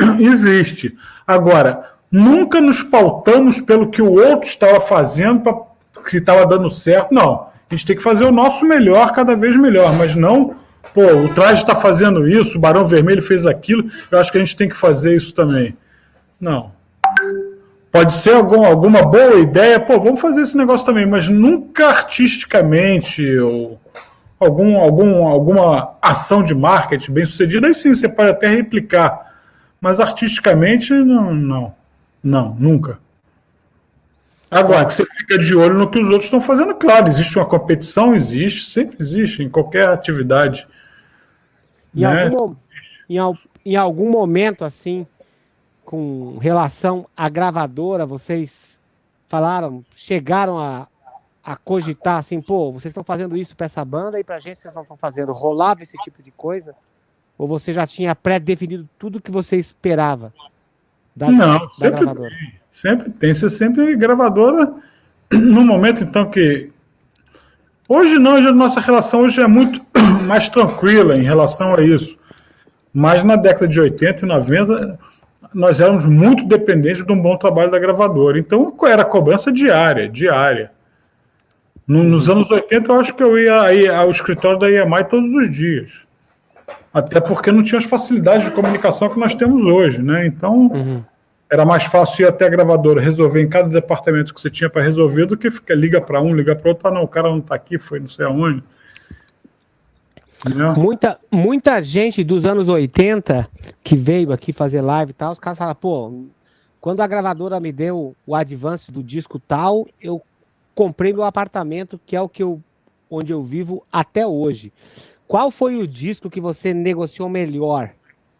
Existe. Agora, nunca nos pautamos pelo que o outro estava fazendo, pra, se estava dando certo. Não. A gente tem que fazer o nosso melhor, cada vez melhor, mas não. Pô, o traje está fazendo isso, o Barão Vermelho fez aquilo, eu acho que a gente tem que fazer isso também. Não. Pode ser algum, alguma boa ideia, pô, vamos fazer esse negócio também, mas nunca artisticamente ou algum, algum, alguma ação de marketing bem sucedida, aí sim você pode até replicar. Mas artisticamente, não, não. Não, nunca. Agora, que você fica de olho no que os outros estão fazendo, claro, existe uma competição, existe, sempre existe, em qualquer atividade. Em, né? algum, em, em algum momento, assim, com relação à gravadora, vocês falaram, chegaram a, a cogitar assim, pô, vocês estão fazendo isso para essa banda e pra gente vocês não estão fazendo. Rolava esse tipo de coisa? Ou você já tinha pré-definido tudo que você esperava da, não, da sempre gravadora? Tem, sempre tem. Você sempre gravadora, no momento então que. Hoje não, hoje a nossa relação hoje é muito mais tranquila em relação a isso. Mas na década de 80 e 90, nós éramos muito dependentes de um bom trabalho da gravadora. Então era cobrança diária, diária. nos anos 80, eu acho que eu ia, ia ao escritório da EMI todos os dias. Até porque não tinha as facilidades de comunicação que nós temos hoje, né? Então uhum. Era mais fácil ir até a gravadora, resolver em cada departamento que você tinha para resolver do que ficar liga para um, liga para outro, ah, não, o cara não está aqui, foi não sei aonde. Muita, muita gente dos anos 80 que veio aqui fazer live e tal, os caras falam, pô, quando a gravadora me deu o advance do disco tal, eu comprei meu apartamento, que é o que eu onde eu vivo até hoje. Qual foi o disco que você negociou melhor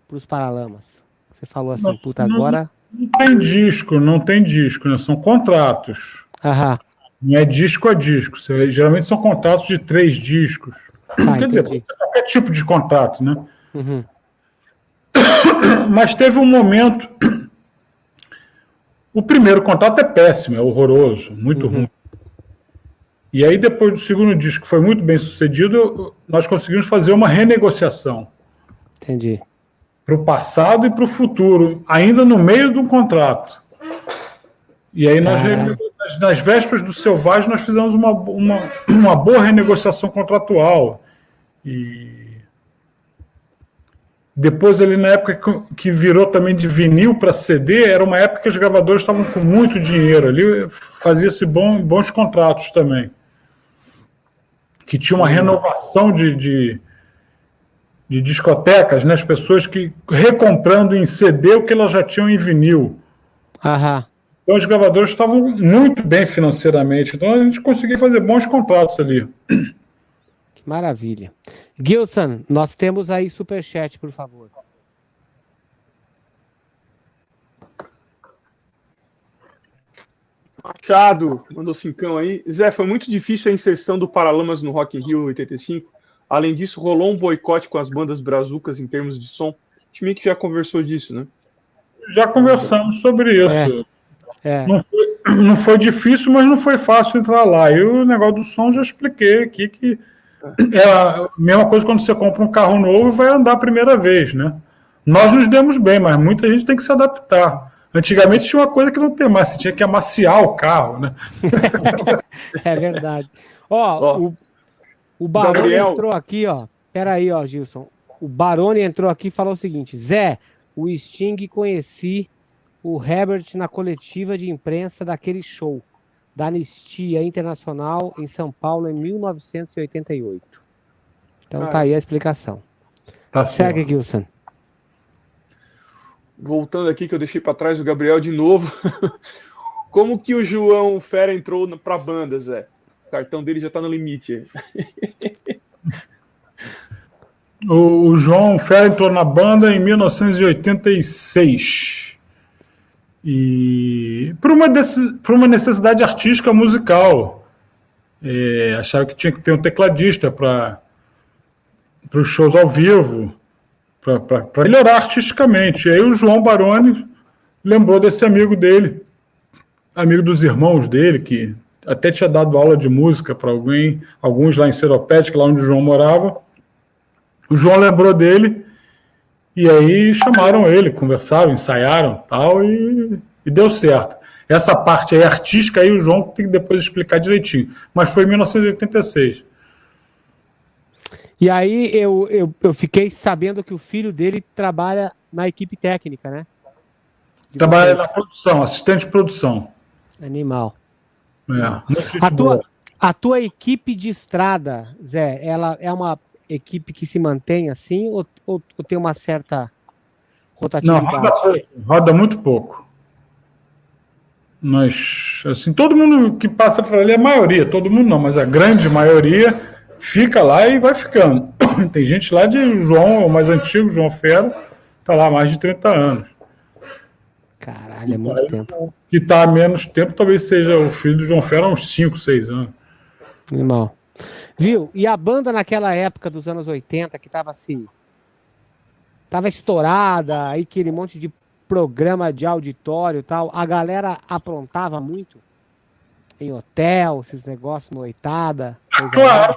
para os Paralamas? Você falou assim, não, puta, agora. Não tem disco, não tem disco, né? São contratos. Aham. Não é disco a disco. Geralmente são contratos de três discos. Ah, Quer dizer, qualquer tipo de contrato, né? Uhum. Mas teve um momento. O primeiro contrato é péssimo, é horroroso, muito uhum. ruim. E aí, depois do segundo disco, que foi muito bem sucedido, nós conseguimos fazer uma renegociação. Entendi. Para o passado e para o futuro, ainda no meio de um contrato. E aí, nós, nas vésperas do Selvagem, nós fizemos uma, uma, uma boa renegociação contratual. E depois, ali na época que virou também de vinil para CD, era uma época que os gravadores estavam com muito dinheiro ali, fazia-se bons contratos também que tinha uma uhum. renovação de, de, de, discotecas, né? as pessoas que recomprando em CD o que elas já tinham em vinil. Aham. Então os gravadores estavam muito bem financeiramente, então a gente conseguia fazer bons contratos ali. Que maravilha. Gilson, nós temos aí superchat, por favor. Machado mandou cincão aí. Zé, foi muito difícil a inserção do Paralamas no Rock in Rio 85. Além disso, rolou um boicote com as bandas brazucas em termos de som. O time que já conversou disso, né? Já conversamos sobre isso. É. É. Não, foi, não, foi, difícil, mas não foi fácil entrar lá. E o negócio do som já expliquei aqui que é a mesma coisa quando você compra um carro novo e vai andar a primeira vez, né? Nós nos demos bem, mas muita gente tem que se adaptar. Antigamente tinha uma coisa que não tem mais, você tinha que amaciar o carro, né? é verdade. Ó, o, o Barone Gabriel. entrou aqui, ó. Peraí, ó, Gilson. O Barone entrou aqui e falou o seguinte: Zé, o Sting conheci o Herbert na coletiva de imprensa daquele show da Anistia Internacional em São Paulo em 1988. Então ah, tá aí a explicação. Tá Segue, Gilson voltando aqui que eu deixei para trás o Gabriel de novo. Como que o João Fera entrou para a banda, Zé? O cartão dele já está no limite. o, João Fera entrou na banda em 1986. E por uma, por uma necessidade artística musical. É, achava que tinha que ter um tecladista para os shows ao vivo para melhorar artisticamente. E aí o João Baroni lembrou desse amigo dele, amigo dos irmãos dele, que até tinha dado aula de música para alguém, alguns lá em Seropédica, lá onde o João morava. O João lembrou dele e aí chamaram ele, conversaram, ensaiaram tal e, e deu certo. Essa parte aí artística aí o João tem que depois explicar direitinho, mas foi em 1986. E aí eu, eu, eu fiquei sabendo que o filho dele trabalha na equipe técnica, né? De trabalha vocês. na produção, assistente de produção. Animal. É, a, tua, a tua equipe de estrada, Zé, ela é uma equipe que se mantém assim ou, ou, ou tem uma certa rotatividade? Não, roda, roda muito pouco. Nós, assim, todo mundo que passa por ali, a maioria, todo mundo não, mas a grande maioria fica lá e vai ficando. Tem gente lá de João, o mais antigo, João Fera, tá lá há mais de 30 anos. Caralho, é muito tempo. Que está há menos tempo, talvez seja o filho do João Fera há uns 5, 6 anos. Irmão. Viu? E a banda naquela época dos anos 80, que tava assim. Tava estourada, aí aquele monte de programa de auditório e tal. A galera aprontava muito em hotel, esses negócios, noitada. Claro.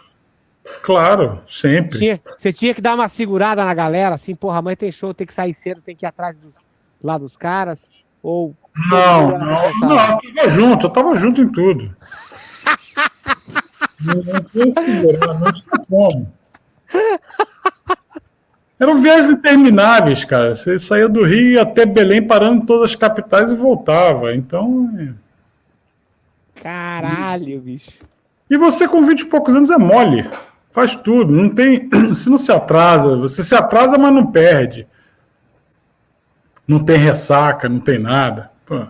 Claro, sempre. Tinha, você tinha que dar uma segurada na galera, assim, porra, amanhã tem show, tem que sair cedo, tem que ir atrás dos, lá dos caras. Ou. Não, não, não, eu tava junto, eu tava junto em tudo. não tinha segurar, não tinha como. Eram viagens intermináveis, cara. Você saía do Rio até Belém, parando em todas as capitais e voltava. Então. É. Caralho, bicho. E você com 20 e poucos anos é mole. Faz tudo. Não tem. Você não se atrasa. Você se atrasa, mas não perde. Não tem ressaca, não tem nada.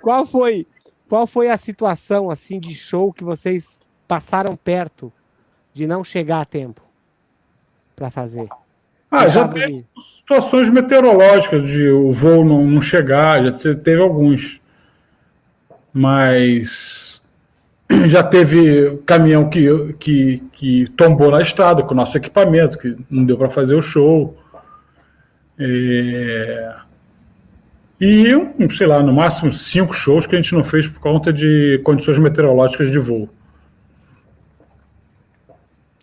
Qual foi qual foi a situação assim de show que vocês passaram perto de não chegar a tempo para fazer? Ah, já teve situações meteorológicas de o voo não, não chegar, já teve alguns. Mas já teve caminhão que, que, que tombou na estrada com o nosso equipamento, que não deu para fazer o show. É... E, sei lá, no máximo cinco shows que a gente não fez por conta de condições meteorológicas de voo.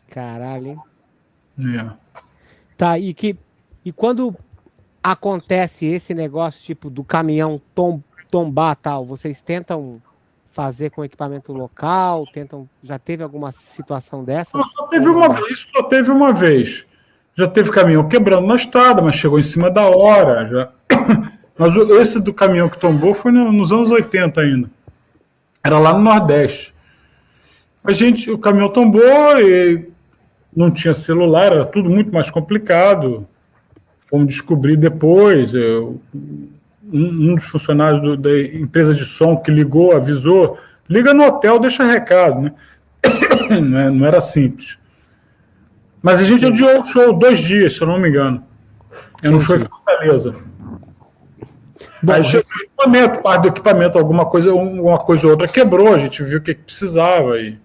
Caralho, hein? É. Tá, e que e quando acontece esse negócio tipo do caminhão tom, tombar tal, vocês tentam fazer com equipamento local, tentam já teve alguma situação dessas? Só teve uma vez, só teve uma vez. Já teve caminhão quebrando na estrada, mas chegou em cima da hora, já. Mas esse do caminhão que tombou foi nos anos 80 ainda. Era lá no Nordeste. A gente, o caminhão tombou e não tinha celular, era tudo muito mais complicado. Fomos descobrir depois. Eu, um, um, dos funcionários do, da empresa de som que ligou, avisou, liga no hotel, deixa recado, né? é, não era simples. Mas a gente adiou o show dois dias, se eu não me engano. Era um show em Fortaleza. Bom, Aí chegou o equipamento, parte do equipamento, alguma coisa, uma coisa ou outra quebrou, a gente viu o que, que precisava e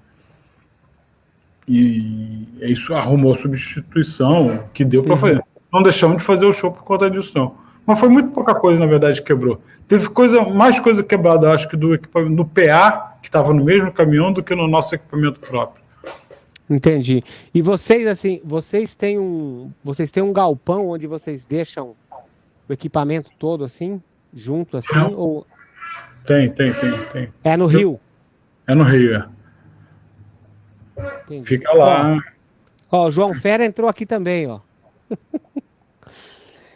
e isso arrumou substituição que deu para uhum. fazer. Não deixamos de fazer o show por conta disso, não. Mas foi muito pouca coisa, na verdade, que quebrou. Teve coisa, mais coisa quebrada, acho que do equipamento do PA, que estava no mesmo caminhão, do que no nosso equipamento próprio. Entendi. E vocês, assim, vocês têm um. Vocês têm um galpão onde vocês deixam o equipamento todo assim, junto, assim? Não. Ou... Tem, tem, tem, tem. É no Rio? É no Rio, é. Entendi. Fica lá. Ó, o João Fera entrou aqui também, ó.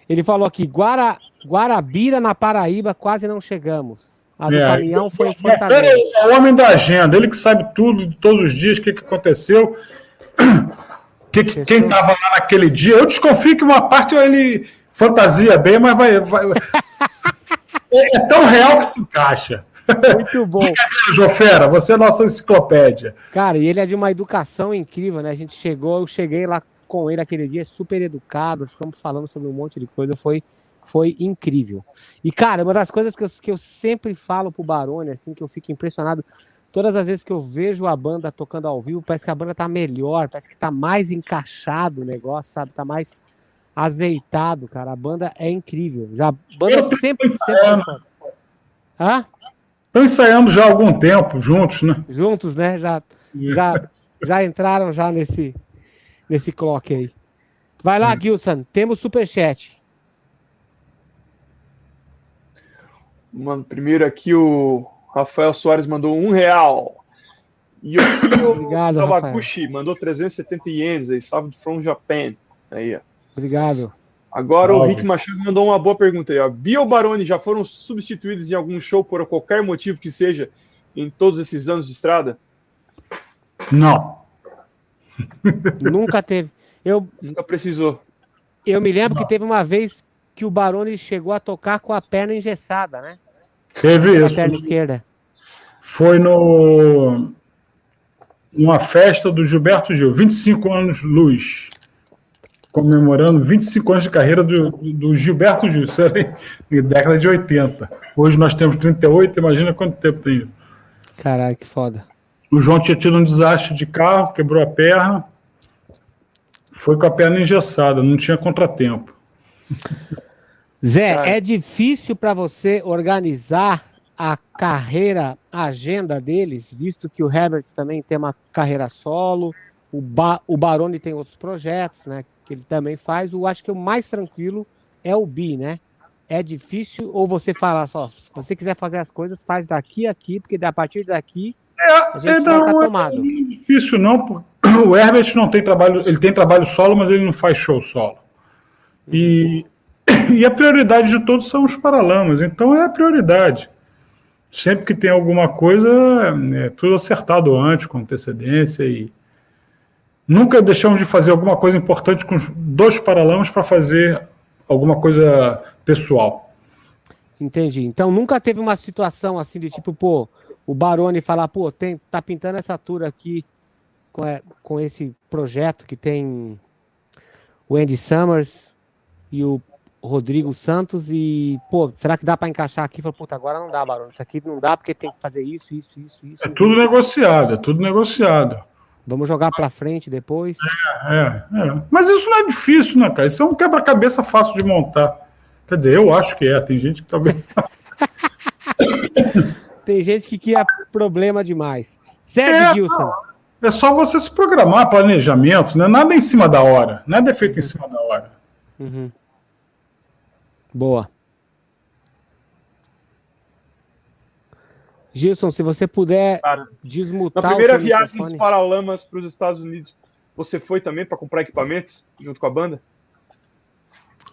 Ele falou aqui, Guara, Guarabira, na Paraíba, quase não chegamos. A do é, caminhão foi em Fortaleza. É o homem da agenda, ele que sabe tudo, todos os dias, o que, que aconteceu, que, que quem estava lá naquele dia. Eu desconfio que uma parte ele fantasia bem, mas vai. vai... é tão real que se encaixa. Muito bom. Jofera, você é nossa enciclopédia. Cara, e ele é de uma educação incrível, né? A gente chegou, eu cheguei lá com ele aquele dia, super educado, ficamos falando sobre um monte de coisa, foi, foi incrível. E, cara, uma das coisas que eu, que eu sempre falo pro Barone, assim, que eu fico impressionado, todas as vezes que eu vejo a banda tocando ao vivo, parece que a banda tá melhor, parece que tá mais encaixado o negócio, sabe? Tá mais azeitado, cara. A banda é incrível. Já, a banda eu sempre, sempre foi Hã? Estão ensaiando já há algum tempo juntos, né? Juntos, né? Já, já, já entraram já nesse, nesse clock aí. Vai lá, hum. Gilson. Temos superchat. Mano, primeiro aqui o Rafael Soares mandou um real. E o Obrigado, Kawaguchi mandou 370 ienes aí. Salve from Japan. Aí, ó. Obrigado. Agora o Rick Machado mandou uma boa pergunta aí. Ó. Bio Baroni já foram substituídos em algum show por qualquer motivo que seja em todos esses anos de estrada? Não. Nunca teve. Eu, Nunca precisou. Eu me lembro Não. que teve uma vez que o Baroni chegou a tocar com a perna engessada, né? Teve isso. Perna esquerda. Foi no numa festa do Gilberto Gil, 25 anos luz. comemorando 25 anos de carreira do, do Gilberto Gil, isso era em década de 80. Hoje nós temos 38, imagina quanto tempo tem isso. Caralho, que foda. O João tinha tido um desastre de carro, quebrou a perna, foi com a perna engessada, não tinha contratempo. Zé, é difícil para você organizar a carreira, a agenda deles, visto que o Herbert também tem uma carreira solo, o, ba o Baroni tem outros projetos, né? Que ele também faz. Eu acho que o mais tranquilo é o Bi, né? É difícil, ou você fala só, se você quiser fazer as coisas, faz daqui a aqui, porque a partir daqui é, a gente é, não, tá tomado. É difícil não, o Herbert não tem trabalho, ele tem trabalho solo, mas ele não faz show solo. E, e a prioridade de todos são os paralamas, então é a prioridade. Sempre que tem alguma coisa, é tudo acertado antes, com antecedência e nunca deixamos de fazer alguma coisa importante com dois paralamas para fazer alguma coisa pessoal. Entendi. Então nunca teve uma situação assim de tipo, pô, o Baroni falar, pô, tem, tá pintando essa tour aqui com, é, com esse projeto que tem o Andy Summers e o Rodrigo Santos e, pô, será que dá para encaixar aqui? Falei, puta, agora não dá, Baroni. Isso aqui não dá porque tem que fazer isso, isso, isso, isso. É tudo negociado, é tudo negociado. Vamos jogar para frente depois. É, é, é, Mas isso não é difícil, né, cara? Isso é um quebra-cabeça fácil de montar. Quer dizer, eu acho que é. Tem gente que talvez. tem gente que quer problema demais. Segue, é, Gilson. É só você se programar, planejamento, né? Nada em cima da hora. Nada é feito em cima da hora. Uhum. Boa. Gilson, se você puder Cara, desmutar. Na primeira viagem dos Paralamas para os Estados Unidos, você foi também para comprar equipamentos junto com a banda?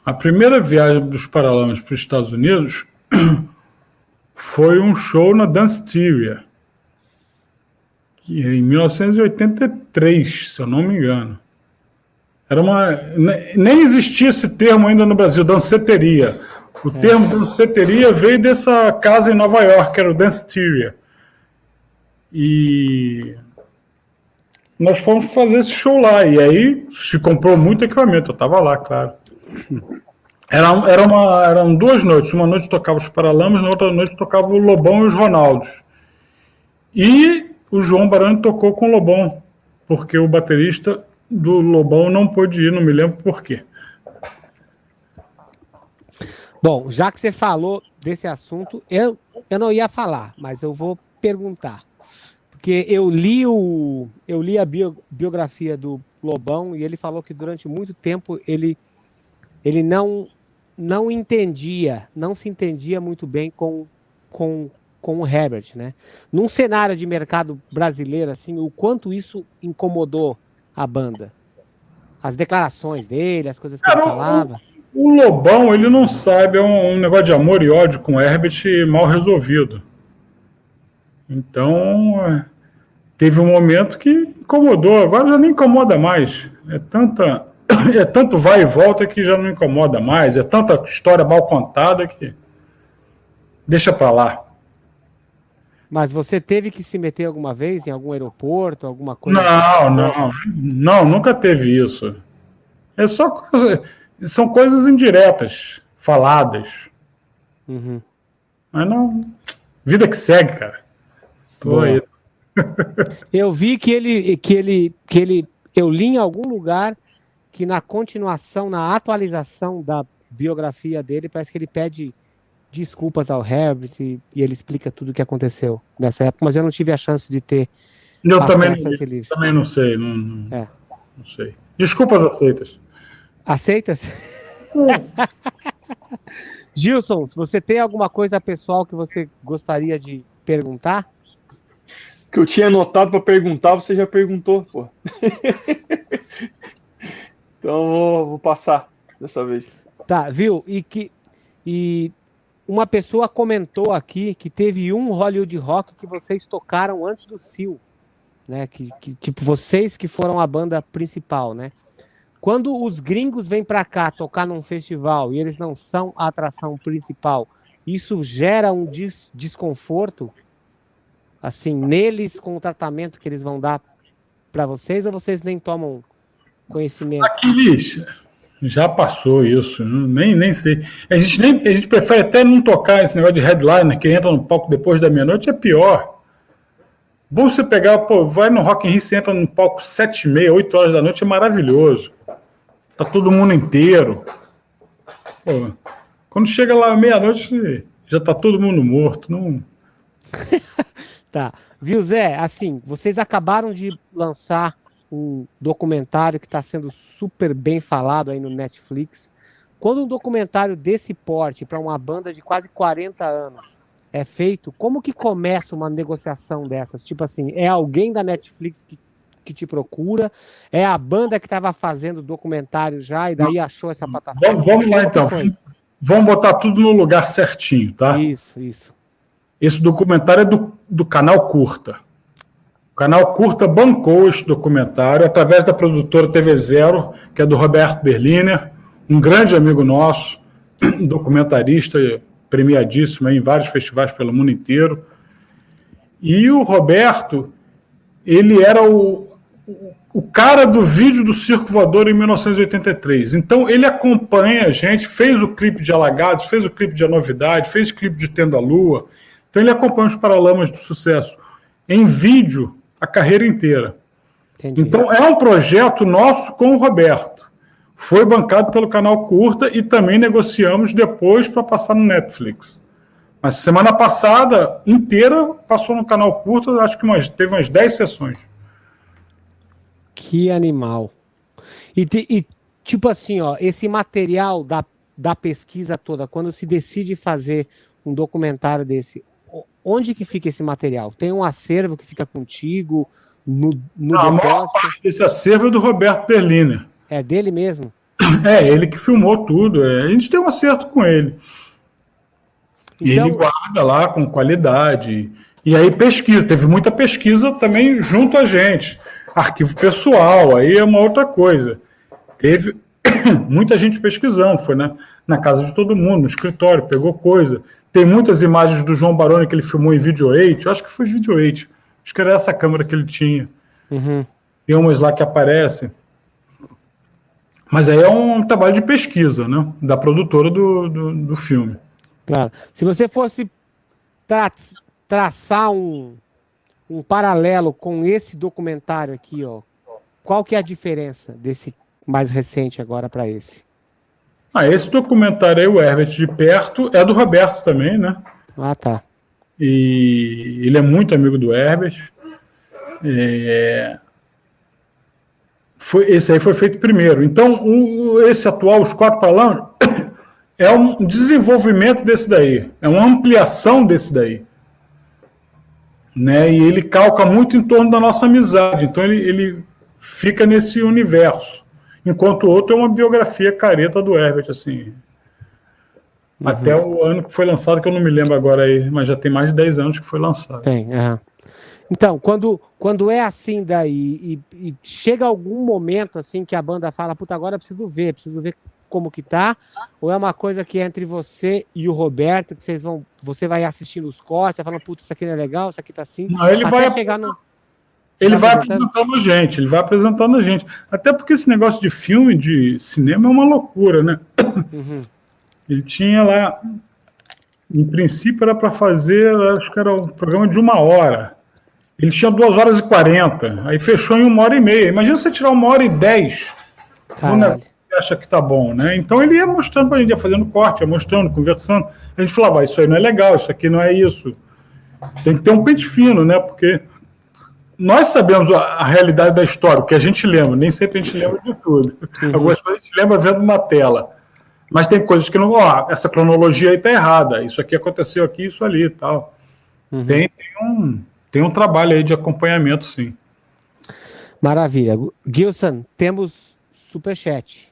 A primeira viagem dos Paralamas para os Estados Unidos foi um show na Dance Theory, que em 1983, se eu não me engano. Era uma nem existia esse termo ainda no Brasil, danceteria. O é. termo danceteria veio dessa casa em Nova York, que era o Danceteria. E nós fomos fazer esse show lá. E aí se comprou muito equipamento. Eu estava lá, claro. Era, era uma, eram duas noites. Uma noite tocava os Paralamas, na outra noite tocava o Lobão e os Ronaldos. E o João Barani tocou com o Lobão, porque o baterista do Lobão não pôde ir, não me lembro por quê. Bom, já que você falou desse assunto, eu, eu não ia falar, mas eu vou perguntar. Porque eu li, o, eu li a bio, biografia do Lobão e ele falou que durante muito tempo ele, ele não, não entendia, não se entendia muito bem com, com, com o Herbert, né? Num cenário de mercado brasileiro, assim, o quanto isso incomodou a banda? As declarações dele, as coisas que Cara, ele falava. O Lobão, ele não sabe, é um, um, negócio de amor e ódio com o Herbert mal resolvido. Então, é, teve um momento que incomodou, agora já nem incomoda mais. É tanta. É tanto vai e volta que já não incomoda mais, é tanta história mal contada que deixa para lá. Mas você teve que se meter alguma vez em algum aeroporto, alguma coisa? Não, não, não, nunca teve isso. É só coisa são coisas indiretas, faladas. Uhum. Mas não. Vida que segue, cara. Tô aí. Eu vi que ele, que ele, que ele, eu li em algum lugar que na continuação, na atualização da biografia dele, parece que ele pede desculpas ao Herbert e, e ele explica tudo o que aconteceu nessa época, mas eu não tive a chance de ter. Eu também, não, também não sei, não, não, é. não sei. Desculpas aceitas. Aceitas? Gilson, se você tem alguma coisa pessoal que você gostaria de perguntar? Que eu tinha anotado para perguntar, você já perguntou, pô. então vou, vou, passar dessa vez. Tá, viu? E que e uma pessoa comentou aqui que teve um Hollywood Rock que vocês tocaram antes do Sil, né? Que, que tipo vocês que foram a banda principal, né? Quando os gringos vêm para cá tocar num festival e eles não são a atração principal, isso gera um des desconforto, assim, neles com o tratamento que eles vão dar para vocês ou vocês nem tomam conhecimento? Aquiles, Já passou isso, nem, nem sei. A gente, nem, a gente prefere até não tocar esse negócio de headliner que entra no palco depois da meia-noite, é pior. Bom você pegar, pô, vai no Rock in Rio, você entra no palco sete e meia, oito horas da noite, é maravilhoso. Tá todo mundo inteiro. Pô, quando chega lá meia-noite, já tá todo mundo morto. Não... tá. Viu, Zé? Assim, vocês acabaram de lançar um documentário que está sendo super bem falado aí no Netflix. Quando um documentário desse porte para uma banda de quase 40 anos é feito, como que começa uma negociação dessas? Tipo assim, é alguém da Netflix que, que te procura? É a banda que estava fazendo o documentário já e daí achou essa plataforma? Vamos, vamos lá então. Vamos botar tudo no lugar certinho, tá? Isso, isso. Esse documentário é do, do canal Curta. O canal Curta bancou este documentário através da produtora TV Zero, que é do Roberto Berliner, um grande amigo nosso, documentarista premiadíssimo em vários festivais pelo mundo inteiro. E o Roberto, ele era o, o cara do vídeo do Circo Voador em 1983. Então ele acompanha a gente, fez o clipe de Alagados, fez o clipe de A Novidade, fez o clipe de Tendo a Lua. Então ele acompanha os Paralamas do Sucesso em vídeo a carreira inteira. Entendi. Então é um projeto nosso com o Roberto. Foi bancado pelo canal Curta e também negociamos depois para passar no Netflix. Mas semana passada inteira passou no canal Curta, acho que umas, teve umas 10 sessões. Que animal. E, e, tipo assim, ó, esse material da, da pesquisa toda, quando se decide fazer um documentário desse, onde que fica esse material? Tem um acervo que fica contigo no, no Não, depósito? Esse acervo é do Roberto Berliner. É dele mesmo? É, ele que filmou tudo. É. A gente tem um acerto com ele. Então... Ele guarda lá com qualidade. E aí pesquisa, teve muita pesquisa também junto a gente. Arquivo pessoal, aí é uma outra coisa. Teve muita gente pesquisando, foi na, na casa de todo mundo, no escritório, pegou coisa. Tem muitas imagens do João Baroni que ele filmou em Video 8. Eu acho que foi Video 8. Acho que era essa câmera que ele tinha. Uhum. Tem umas lá que aparecem. Mas aí é um trabalho de pesquisa, né? Da produtora do, do, do filme. Claro. Se você fosse tra traçar um, um paralelo com esse documentário aqui, ó, qual que é a diferença desse mais recente agora para esse? Ah, esse documentário aí, o Herbert de perto, é do Roberto também, né? Ah, tá. E ele é muito amigo do Herbert. É... Foi, esse aí foi feito primeiro. Então, o, esse atual, os quatro palavras, é um desenvolvimento desse daí, é uma ampliação desse daí. Né? E ele calca muito em torno da nossa amizade, então ele, ele fica nesse universo enquanto o outro é uma biografia careta do Herbert, assim. Uhum. Até o ano que foi lançado, que eu não me lembro agora aí, mas já tem mais de 10 anos que foi lançado. Tem, é. Então, quando, quando é assim daí, e, e, chega algum momento assim que a banda fala, puta, agora eu preciso ver, preciso ver como que tá, ou é uma coisa que é entre você e o Roberto, que vocês vão, você vai assistindo os cortes, falando, puta, isso aqui não é legal, isso aqui tá assim, não, ele até vai chegar no... Ele vai apresentando a gente, ele vai apresentando a gente. Até porque esse negócio de filme, de cinema, é uma loucura, né? Uhum. Ele tinha lá. Em princípio era para fazer, acho que era um programa de uma hora. Ele tinha duas horas e quarenta. Aí fechou em uma hora e meia. Imagina você tirar uma hora e dez. Você acha que tá bom, né? Então ele ia mostrando para a gente, ia fazendo corte, ia mostrando, conversando. A gente falava, ah, isso aí não é legal, isso aqui não é isso. Tem que ter um pente fino, né? Porque nós sabemos a, a, realidade da história, o que a gente lembra, nem sempre a gente lembra de tudo. Uhum. Algumas coisas a gente lembra vendo na tela. Mas tem coisas que não, ó, essa cronologia aí tá errada, isso aqui aconteceu aqui, isso ali e tal. Uhum. Tem, tem, um, tem um trabalho aí de acompanhamento, sim. Maravilha. Gilson, temos superchat.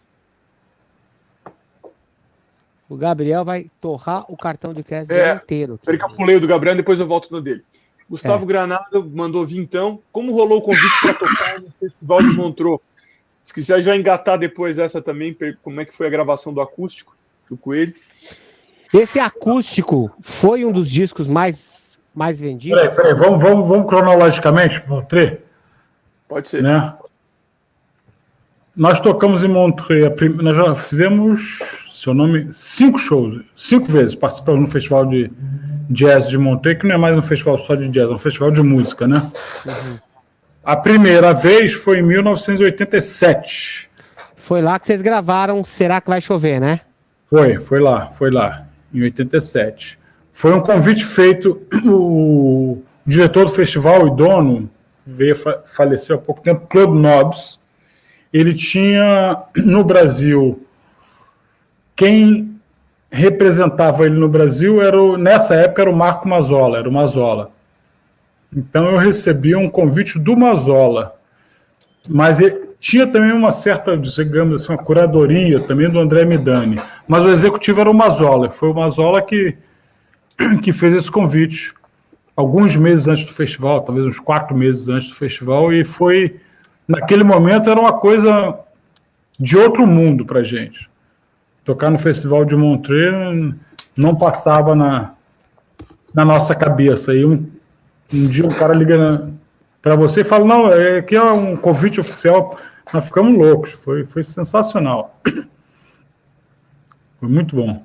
O Gabriel vai torrar o cartão de crédito é, inteiro. Peraí que eu pulei o do Gabriel, depois eu volto no dele. Gustavo é. Granado mandou vir então. Como rolou o convite para tocar no Festival de Montreux? Se quiser já engatar depois essa também, como é que foi a gravação do acústico do Coelho? Esse acústico foi um dos discos mais, mais vendidos? Peraí, peraí, vamos, vamos, vamos cronologicamente, Montreux? Pode ser. Né? nós tocamos em Montreux, nós já fizemos, seu nome, cinco shows, cinco vezes participamos no festival de jazz de Montreux, que não é mais um festival só de jazz, é um festival de música, né? Uhum. A primeira vez foi em 1987. Foi lá que vocês gravaram Será que vai chover, né? Foi, foi lá, foi lá, em 87. Foi um convite feito, o diretor do festival e dono, veio, faleceu há pouco tempo, Club Nobs, ele tinha no Brasil quem representava ele no Brasil era o, nessa época era o Marco Mazola, era o Mazola. Então eu recebi um convite do Mazola, mas ele, tinha também uma certa, digamos assim, uma curadoria também do André Midani, mas o executivo era o Mazola, foi o Mazola que, que fez esse convite alguns meses antes do festival, talvez uns quatro meses antes do festival, e foi naquele momento era uma coisa de outro mundo para gente. Tocar no Festival de Montreux não passava na, na nossa cabeça. E um, um dia um cara liga para você e fala: Não, é, aqui é um convite oficial. Nós ficamos loucos. Foi, foi sensacional. Foi muito bom.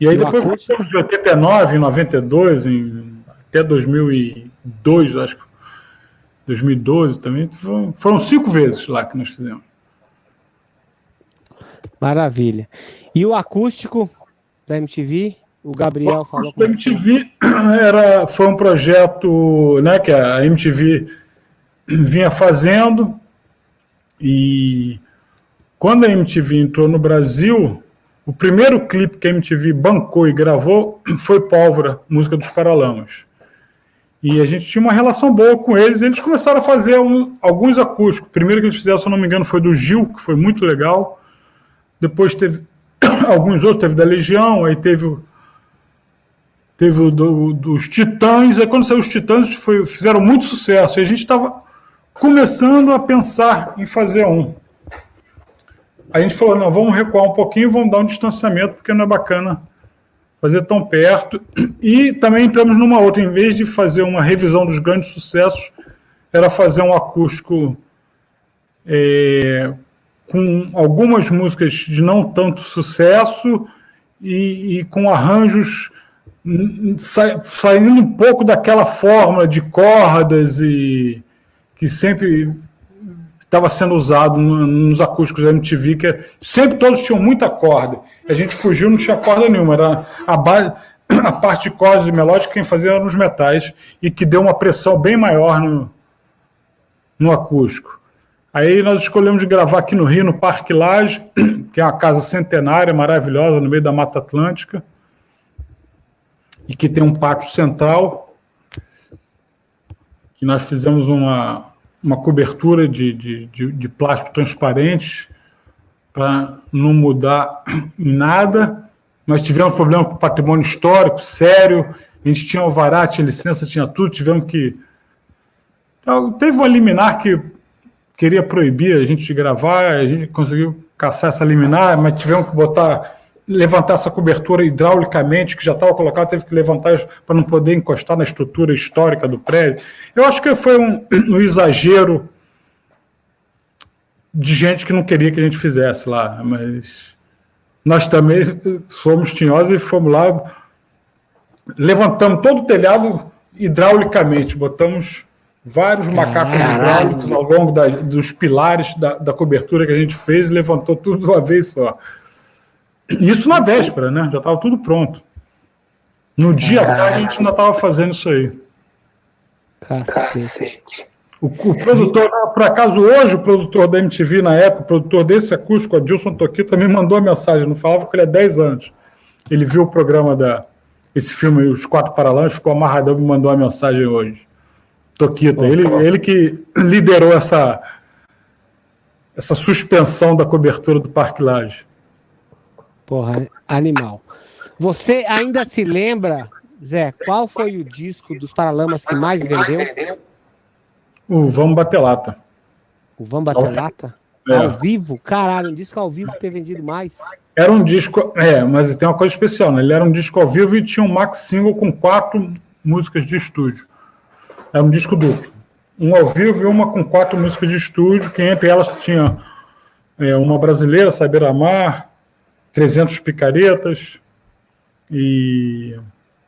E aí depois, foi de 89, em 92, em, até 2002, acho que 2012 também. Foram cinco vezes lá que nós fizemos. Maravilha. E o acústico da MTV? O Gabriel o falou. O MTV era, foi um projeto né, que a MTV vinha fazendo. E quando a MTV entrou no Brasil, o primeiro clipe que a MTV bancou e gravou foi Pólvora, música dos Paralamas. E a gente tinha uma relação boa com eles. E eles começaram a fazer um, alguns acústicos. O primeiro que eles fizeram, se eu não me engano, foi do Gil, que foi muito legal. Depois teve alguns outros, teve da Legião, aí teve, teve o do, dos Titãs. Aí quando saiu os Titãs, foi, fizeram muito sucesso. E a gente estava começando a pensar em fazer um. A gente falou, não, vamos recuar um pouquinho, vamos dar um distanciamento, porque não é bacana fazer tão perto. E também entramos numa outra, em vez de fazer uma revisão dos grandes sucessos, era fazer um acústico é, com algumas músicas de não tanto sucesso e, e com arranjos sa, saindo um pouco daquela fórmula de cordas e que sempre estava sendo usado nos acústicos da MTV, que é, sempre todos tinham muita corda. A gente fugiu, não tinha corda nenhuma, era a, base, a parte de cordas e melódica quem fazia eram os metais, e que deu uma pressão bem maior no, no acústico. Aí nós escolhemos gravar aqui no Rio, no Parque Lage, que é uma casa centenária, maravilhosa, no meio da Mata Atlântica, e que tem um pátio central, que nós fizemos uma, uma cobertura de, de, de, de plástico transparente para não mudar em nada. Nós tivemos problema com patrimônio histórico, sério. A gente tinha alvará, tinha licença, tinha tudo. Tivemos que. Então, teve um liminar que queria proibir a gente de gravar, a gente conseguiu caçar essa liminar, mas tivemos que botar levantar essa cobertura hidraulicamente, que já estava colocada, teve que levantar para não poder encostar na estrutura histórica do prédio. Eu acho que foi um, um, exagero de gente que não queria que a gente fizesse lá, mas nós também somos tinhosos e fomos lá, levantamos todo o telhado hidraulicamente, botamos vários macacos hidráulicos ao longo da, dos pilares da, da cobertura que a gente fez e levantou tudo de uma vez só. Isso na véspera, né? Já estava tudo pronto. No dia ah, a gente ainda estava fazendo isso aí. Cacete. O, o produtor, por acaso, hoje, o produtor da MTV, na época, o produtor desse acústico, Adilson Toquita, me mandou a mensagem. Não falava que ele é 10 anos. Ele viu o programa da. Esse filme, Os Quatro Paralamas, ficou amarradão e me mandou a mensagem hoje. Toquita. Ele, ele que liderou essa, essa suspensão da cobertura do Parque Laje. Porra, animal. Você ainda se lembra, Zé, qual foi o disco dos Paralamas que mais vendeu? O Vamos Bater Lata. O Vamos Bater Lata? É. Ao vivo? Caralho, um disco ao vivo ter vendido mais. Era um disco, é, mas tem uma coisa especial, né? Ele era um disco ao vivo e tinha um max single com quatro músicas de estúdio. Era um disco duplo. Um ao vivo e uma com quatro músicas de estúdio, que entre elas tinha é, uma brasileira, Saber Amar, 300 picaretas e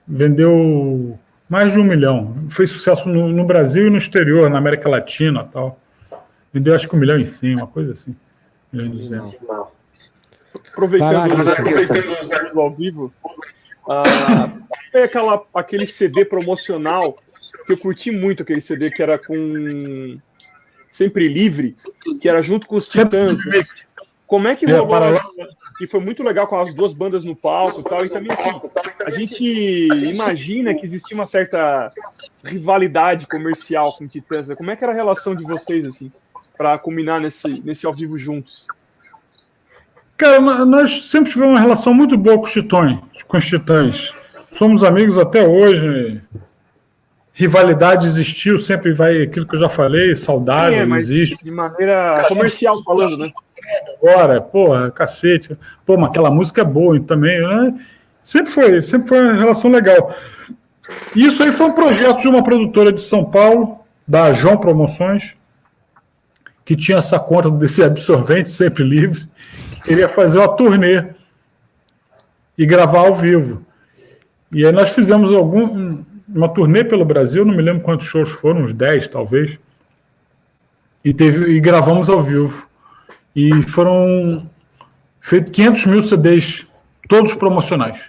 vendeu mais de um milhão. Fez sucesso no, no Brasil e no exterior, na América Latina tal. Vendeu acho que um milhão e cem, uma coisa assim. Um milhão e Aproveitando, aproveitando o ao vivo, uh, aquela, aquele CD promocional que eu curti muito aquele CD que era com Sempre Livre, que era junto com os Titãs. Como é que é, rolou? É, e foi muito legal com as duas bandas no palco e tal. E também assim, a gente imagina que existia uma certa rivalidade comercial com Titãs. Né? Como é que era a relação de vocês assim, para combinar nesse nesse ao vivo juntos? Cara, nós sempre tivemos uma relação muito boa com os Titões, com os Titãs. Somos amigos até hoje rivalidade existiu, sempre vai aquilo que eu já falei, saudável, é, existe. De maneira comercial falando, né? Agora, porra, cacete. Pô, mas aquela música é boa também, né? Sempre foi, sempre foi uma relação legal. Isso aí foi um projeto de uma produtora de São Paulo, da João Promoções, que tinha essa conta desse absorvente sempre livre, queria fazer uma turnê e gravar ao vivo. E aí nós fizemos algum, uma turnê pelo Brasil, não me lembro quantos shows foram, uns 10 talvez. E, teve, e gravamos ao vivo. E foram feitos 500 mil CDs, todos promocionais.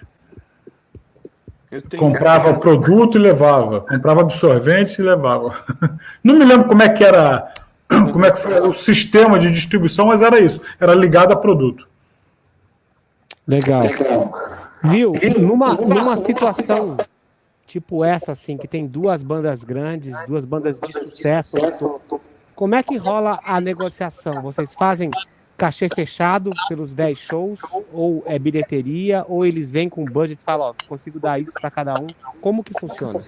Comprava produto e levava, comprava absorvente e levava. Não me lembro como é que era, como é que foi o sistema de distribuição, mas era isso, era ligado a produto. Legal. Viu? Numa, numa situação tipo essa, assim, que tem duas bandas grandes, duas bandas de sucesso, como é que rola a negociação? Vocês fazem cachê fechado pelos 10 shows, ou é bilheteria, ou eles vêm com budget e falam, ó, consigo dar isso para cada um? Como que funciona?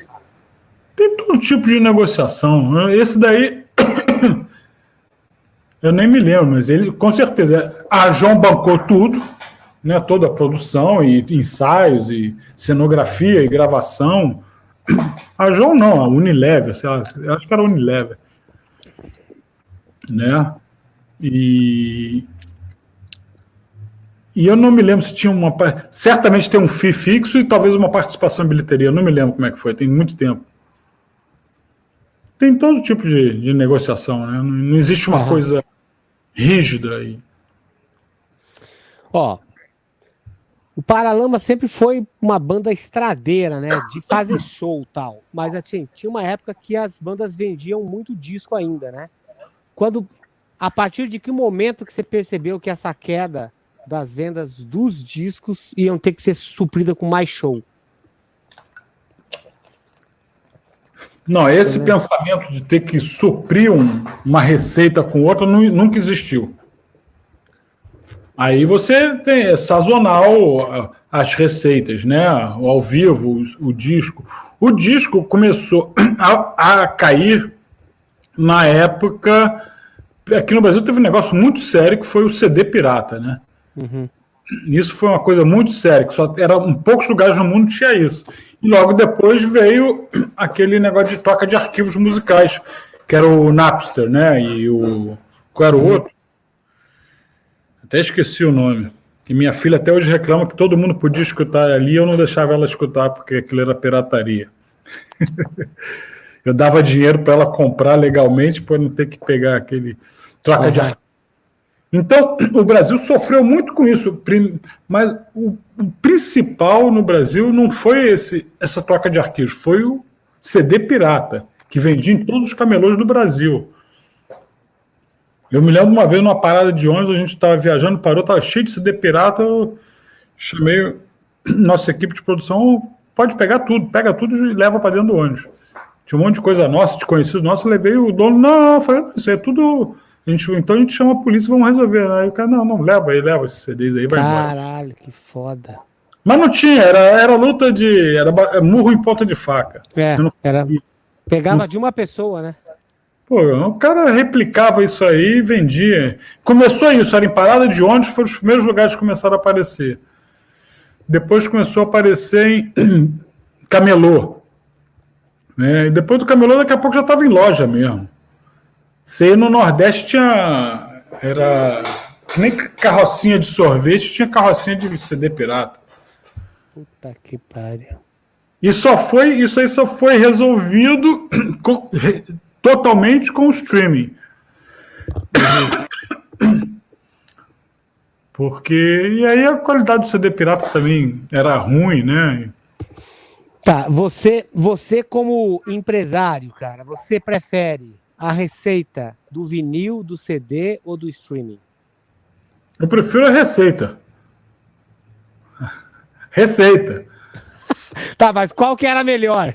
Tem todo tipo de negociação. Esse daí. Eu nem me lembro, mas ele, com certeza, a João bancou tudo, né, toda a produção e ensaios e cenografia e gravação. A João não, a Unilever, sei lá, acho que era a Unilever. Né? E, e eu não me lembro se tinha uma. Certamente tem um FII fixo e talvez uma participação em bilheteria. Eu não me lembro como é que foi, tem muito tempo. Tem todo tipo de, de negociação, né? Não, não existe uma uhum. coisa rígida aí. Ó, o Paralama sempre foi uma banda estradeira, né? De fazer show tal. Mas assim, tinha uma época que as bandas vendiam muito disco ainda, né? Quando. A partir de que momento que você percebeu que essa queda das vendas dos discos iam ter que ser suprida com mais show? Não, esse pensamento de ter que suprir um, uma receita com outra nunca existiu. Aí você tem é sazonal as receitas, né? O ao vivo, o, o disco. O disco começou a, a, cair na época. Aqui no Brasil teve um negócio muito sério que foi o CD pirata, né? Uhum. Isso foi uma coisa muito séria, que só era em poucos lugares no mundo tinha isso. E logo depois veio aquele negócio de troca de arquivos musicais, que era o Napster, né? E o. Qual era o uhum. outro? Até esqueci o nome. E minha filha até hoje reclama que todo mundo podia escutar ali, eu não deixava ela escutar porque aquilo era pirataria. eu dava dinheiro para ela comprar legalmente para não ter que pegar aquele troca uhum. de Então, o Brasil sofreu muito com isso, mas o, o, principal no Brasil não foi esse, essa troca de arquivos, foi o CD pirata, que vendia em todos os camelôs do Brasil. Eu me lembro uma vez numa parada de ônibus, a gente estava viajando, parou, estava cheio de CD pirata, eu chamei nossa equipe de produção, pode pegar tudo, pega tudo e leva para dentro do ônibus. Tinha um monte de coisa nossa, de conhecidos nossos, eu levei o dono, não, não, falei, isso é tudo. A gente, então a gente chama a polícia e vamos resolver. Aí o cara, não, não, leva aí, leva esses CDs aí, vai Caralho, embora. que foda. Mas não tinha, era, era luta de. Era murro em ponta de faca. É, era. Pegava de uma pessoa, né? Pô, o cara replicava isso aí e vendia. Começou isso, era em parada de ônibus, foram os primeiros lugares que começaram a aparecer. Depois começou a aparecer em camelô. Né? E depois do camelô, daqui a pouco já estava em loja mesmo. Você no Nordeste tinha. Era Nem carrocinha de sorvete, tinha carrocinha de CD pirata. Puta que pariu. E só foi, isso aí só foi resolvido com, totalmente com o streaming. Porque. E aí a qualidade do CD pirata também era ruim, né? Tá, você, você como empresário, cara, você prefere a receita do vinil, do CD ou do streaming? Eu prefiro a receita. Receita. tá, mas qual que era melhor?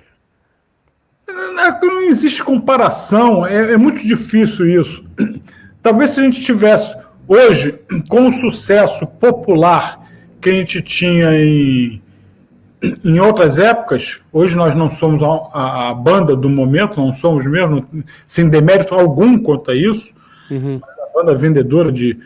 Não existe comparação, é, é muito difícil isso. Talvez se a gente tivesse hoje, com o sucesso popular que a gente tinha em, em outras épocas, hoje nós não somos a, a, banda do momento, não somos mesmo, sem demérito algum quanto a isso, uhum. mas a banda vendedora de.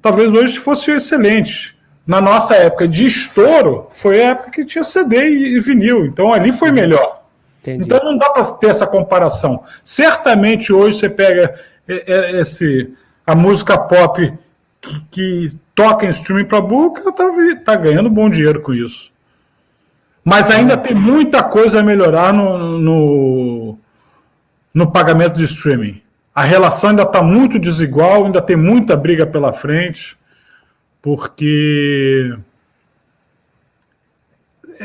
Talvez hoje fosse excelente. Na nossa época de estouro, foi a época que tinha CD e vinil, então ali foi melhor. Entendi. Então não dá para ter essa comparação. Certamente hoje você pega esse, a música pop que, que toca em streaming para burro, ela tá, tá ganhando bom dinheiro com isso. Mas ainda tem muita coisa a melhorar no, no, no pagamento de streaming. A relação ainda está muito desigual, ainda tem muita briga pela frente, porque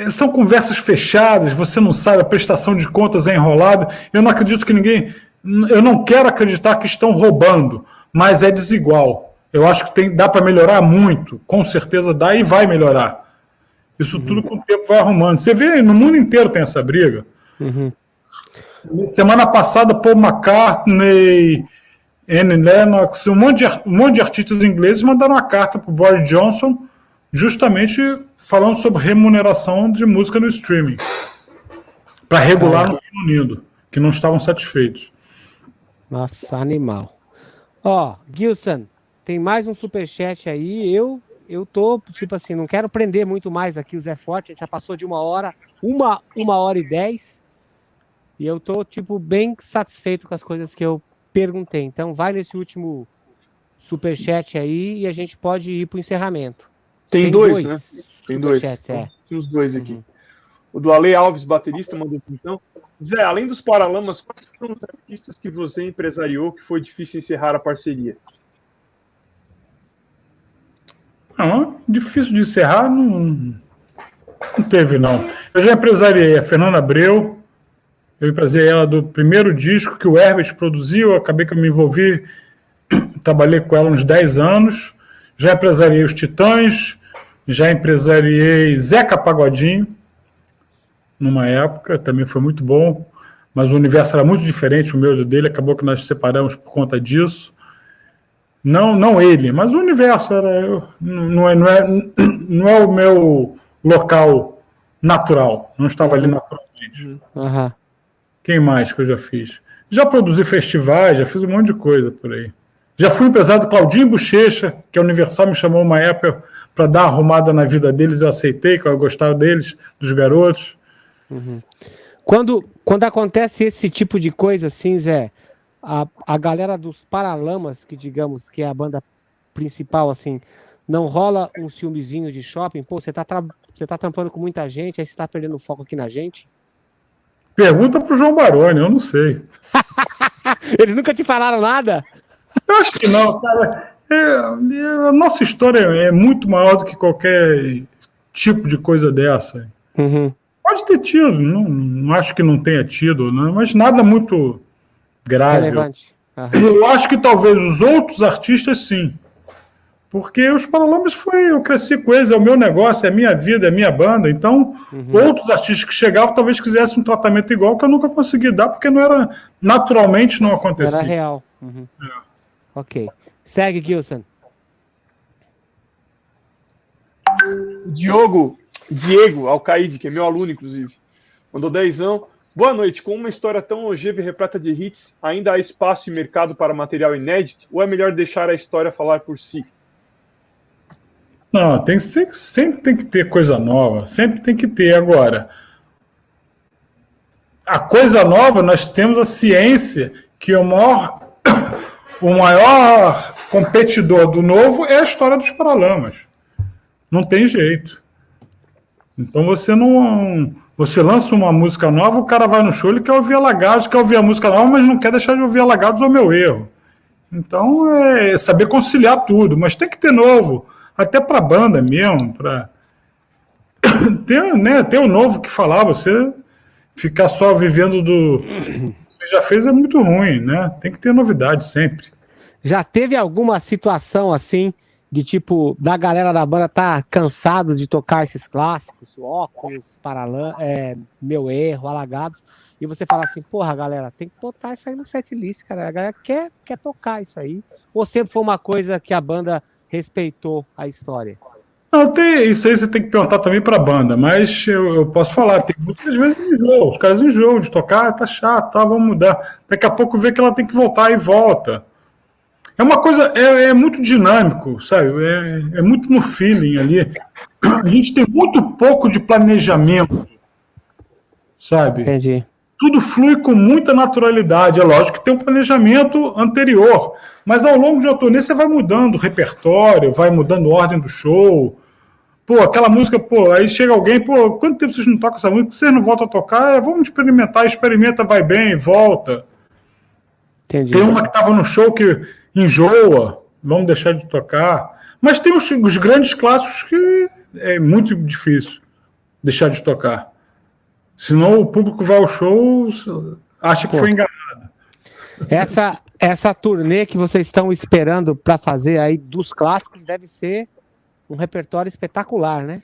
são conversas fechadas, você não sabe, a prestação de contas é enrolada. Eu não acredito que ninguém. Eu não quero acreditar que estão roubando, mas é desigual. Eu acho que tem, dá para melhorar muito, com certeza dá e vai melhorar. Isso uhum. tudo com o tempo vai arrumando. Você vê, no mundo inteiro tem essa briga. Uhum. Semana passada, Paul McCartney, Anne Lennox, um monte, de, um monte de artistas ingleses mandaram uma carta para o Boris Johnson, justamente falando sobre remuneração de música no streaming, para regular ah. no Reino Unido, que não estavam satisfeitos. Nossa, animal. Ó, Gilson, tem mais um superchat aí. Eu eu tô, tipo assim, não quero prender muito mais aqui o Zé Forte. A gente já passou de uma hora, uma, uma hora e dez. E eu tô, tipo, bem satisfeito com as coisas que eu perguntei. Então, vai nesse último superchat aí e a gente pode ir pro encerramento. Tem, Tem dois, dois, né? Tem dois. É. Tem os dois aqui. Uhum. O do Ale Alves, baterista, mandou então. Zé, além dos Paralamas, quais foram os artistas que você empresariou que foi difícil encerrar a parceria? Não, difícil de encerrar, não, não teve, não. Eu já empresariei a Fernanda Abreu, eu empresariei ela do primeiro disco que o Herbert produziu, acabei que eu me envolvi, trabalhei com ela uns 10 anos, já empresariei os Titãs, já empresariei Zeca Pagodinho, numa época, também foi muito bom, mas o universo era muito diferente, o meu e dele, acabou que nós separamos por conta disso. Não, não ele, mas o universo era não é, não é, não é o meu local natural. Não estava ali naturalmente. Uhum. Quem mais que eu já fiz? Já produzi festivais, já fiz um monte de coisa por aí. Já fui empresário do Claudinho Bochecha, que a Universal me chamou uma época para dar arrumada na vida deles, eu aceitei, que eu gostava deles, dos garotos. Uhum. Quando, quando acontece esse tipo de coisa assim, Zé, a, a galera dos Paralamas, que digamos que é a banda principal, assim, não rola um ciúmezinho de shopping? Pô, você tá, você tá tampando com muita gente, aí você tá perdendo foco aqui na gente? Pergunta pro João Baroni, eu não sei. Eles nunca te falaram nada? Eu acho que não, cara. É, é, a nossa história é muito maior do que qualquer tipo de coisa dessa. Uhum. Pode ter tido, não, não acho que não tenha tido, não, mas nada muito grave. Relevante. Eu acho que talvez os outros artistas sim. Porque os Paralamas foi, eu cresci com eles, é o meu negócio, é a minha vida, é a minha banda. Então, uhum. outros artistas que chegavam talvez quisessem um tratamento igual que eu nunca consegui dar, porque não era naturalmente não acontecia. Era real. Uhum. É. Ok. Segue, Gilson. Diogo, Diego Alcaide, que é meu aluno, inclusive, mandou dezão. Boa noite. Com uma história tão longeva e repleta de hits, ainda há espaço e mercado para material inédito? Ou é melhor deixar a história falar por si? Não, tem, sempre, sempre tem que ter coisa nova. Sempre tem que ter. Agora, a coisa nova, nós temos a ciência que o maior, o maior competidor do novo é a história dos Paralamas. Não tem jeito. Então você não. Você lança uma música nova, o cara vai no show, ele quer ouvir Alagados, quer ouvir a música nova, mas não quer deixar de ouvir Alagados ao meu erro. Então é saber conciliar tudo, mas tem que ter novo, até para banda mesmo, para ter, né, ter o novo que falar, você ficar só vivendo do já fez é muito ruim, né? Tem que ter novidade sempre. Já teve alguma situação assim de tipo da galera da banda tá cansado de tocar esses clássicos, óculos, paralã, é, meu erro, alagados, e você fala assim, porra, galera, tem que botar isso aí no set list, cara. A galera quer, quer tocar isso aí. Ou sempre foi uma coisa que a banda respeitou a história? Não, tem, isso aí você tem que perguntar também pra banda, mas eu, eu posso falar, tem muitas vezes enjoo, os caras enjoam de tocar, tá chato, tá, vamos mudar. Daqui a pouco vê que ela tem que voltar e volta. É uma coisa, é, é muito dinâmico, sabe? É, é, muito no feeling ali. A gente tem muito pouco de planejamento, sabe? Entendi. Tudo flui com muita naturalidade. É lógico que tem um planejamento anterior, mas ao longo de uma turnê você vai mudando o repertório, vai mudando a ordem do show. Pô, aquela música, pô, aí chega alguém, pô, quanto tempo vocês não tocam essa música? Vocês não voltam a tocar? É, vamos experimentar, experimenta, vai bem, volta. Entendi. Tem uma que estava no show que enjoa, vamos deixar de tocar. Mas tem os, os, grandes clássicos que é muito difícil deixar de tocar. Senão o público vai ao show, acha que Pô. foi enganado. Essa, essa turnê que vocês estão esperando para fazer aí dos clássicos deve ser um repertório espetacular, né?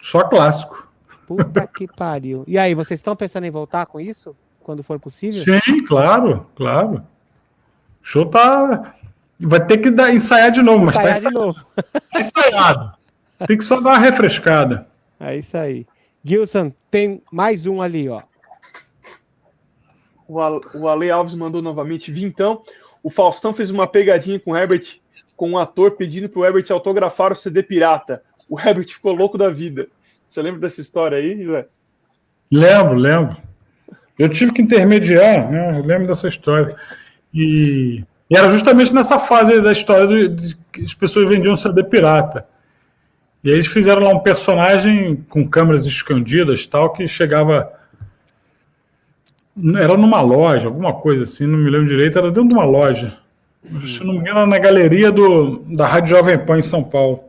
Só clássico. Puta que pariu. E aí, vocês estão pensando em voltar com isso? Quando for possível? Sim, claro, claro. O show tá. Vai ter que dar, ensaiar de novo, ensaiar mas tá, de novo. tá ensaiado. Tem que só dar uma refrescada. É isso aí. Gilson, tem mais um ali, ó. O Ale Alves mandou novamente. Vintão, o Faustão fez uma pegadinha com o Herbert, com um ator pedindo pro Herbert autografar o CD pirata. O Herbert ficou louco da vida. Você lembra dessa história aí, Zé? Lembro, lembro. Eu tive que intermediar, né? Eu lembro dessa história. E e era justamente nessa fase da história de, de, que as pessoas vendiam CD pirata. E aí eles fizeram lá um personagem com câmeras escondidas tal, que chegava. Era numa loja, alguma coisa assim, não me lembro direito, era dentro de uma loja. Se não me engano, na galeria do, da Rádio Jovem Pan em São Paulo.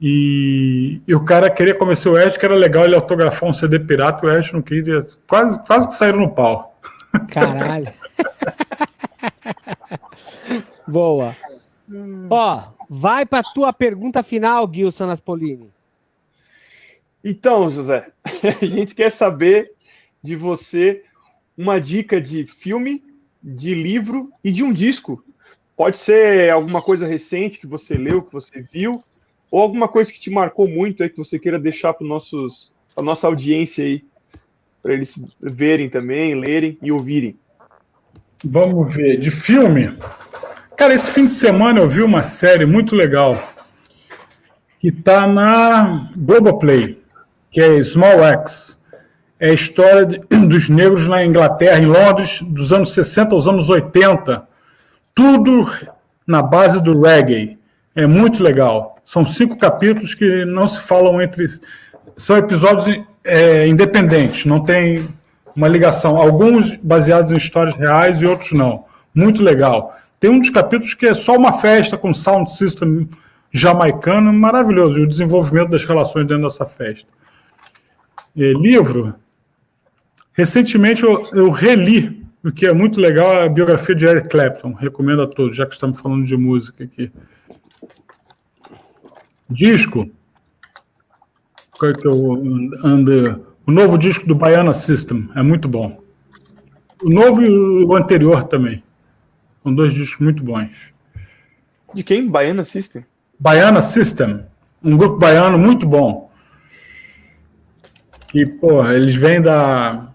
E, e, o cara queria convencer o Ed que era legal ele autografar um CD pirata, e o Ed não queria. Quase, quase que saíram no pau. Caralho. Boa. Hum. Ó, vai para tua pergunta final, Gilson Aspolini. Então, José, a gente quer saber de você uma dica de filme, de livro e de um disco. Pode ser alguma coisa recente que você leu, que você viu, ou alguma coisa que te marcou muito aí que você queira deixar para nossos a nossa audiência aí, para eles verem também, lerem e ouvirem. Vamos ver. De filme? Cara, esse fim de semana eu vi uma série muito legal que está na Globoplay, que é Small X. É a história de, dos negros na Inglaterra, em Londres, dos anos 60 aos anos 80. Tudo na base do reggae. É muito legal. São cinco capítulos que não se falam entre. São episódios é, independentes, não tem uma ligação, alguns baseados em histórias reais e outros não. Muito legal. Tem um dos capítulos que é só uma festa com sound system jamaicano, maravilhoso, e o desenvolvimento das relações dentro dessa festa. E, livro, recentemente eu, eu reli, o que é muito legal, a biografia de Eric Clapton, recomendo a todos, já que estamos falando de música aqui. Disco, qual é que eu ando o novo disco do Baiana System é muito bom. O novo e o anterior também. São dois discos muito bons. De quem? Baiana System? Baiana System. Um grupo baiano muito bom. Que, pô, eles vêm da.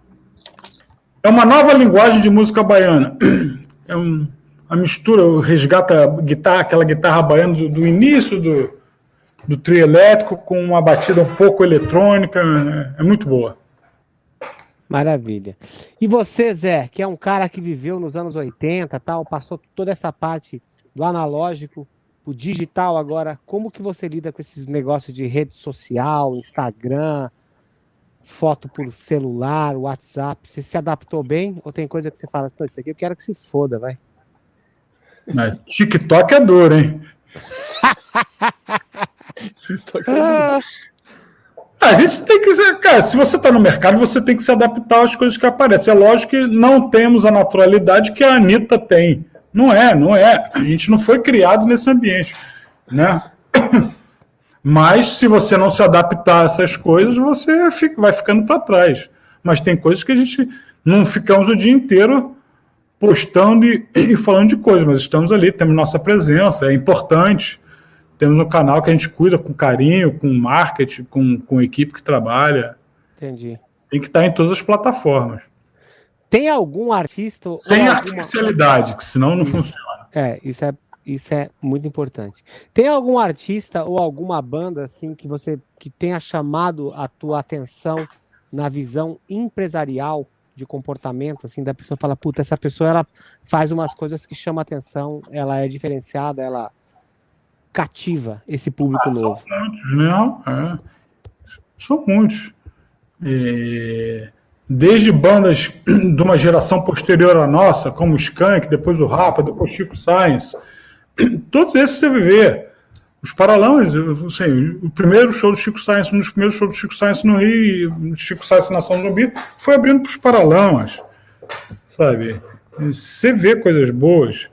É uma nova linguagem de música baiana. É um, a mistura, resgata guitarra, aquela guitarra baiana do, do início do, do trio elétrico com uma batida um pouco eletrônica, é, é muito boa. Maravilha. E você, Zé, que é um cara que viveu nos anos 80, tal, passou toda essa parte do analógico o digital agora. Como que você lida com esses negócios de rede social, Instagram, foto por celular, WhatsApp? Você se adaptou bem ou tem coisa que você fala, isso aqui eu quero que se foda, vai? Mas TikTok é duro, hein? Ah, A gente tem que cara, se você está no mercado, você tem que se adaptar às coisas que aparecem. É lógico que não temos a naturalidade que a Anitta tem. Não é, não é. A gente não foi criado nesse ambiente, né? Mas se você não se adaptar a essas coisas, você fica, vai ficando para trás. Mas tem coisas que a gente não ficamos o dia inteiro postando e, e falando de coisas, mas estamos ali, temos nossa presença, é importante. Temos um canal que a gente cuida com carinho, com marketing, com, com equipe que trabalha. Entendi. Tem que estar em todas as plataformas. Tem algum artista Sem alguma... artificialidade, que senão não funciona. É, isso é, isso é muito importante. Tem algum artista ou alguma banda assim que você que tenha chamado a tua atenção na visão empresarial de comportamento, assim, da pessoa fala, puta, essa pessoa ela faz umas coisas que chamam atenção, ela é diferenciada, ela cativa esse público Ah, são novo. muitos, não? É. São muitos. É, Desde bandas de uma geração posterior à nossa, como o Skank, depois o Rapa, depois Chico Science, todos esses você vê. Os Paralamas, assim, o primeiro show do Chico Science, um dos primeiros shows do Chico Science no Rio, Chico Science Nação Zumbi, foi abrindo para os Paralamas, sabe? Você vê coisas boas.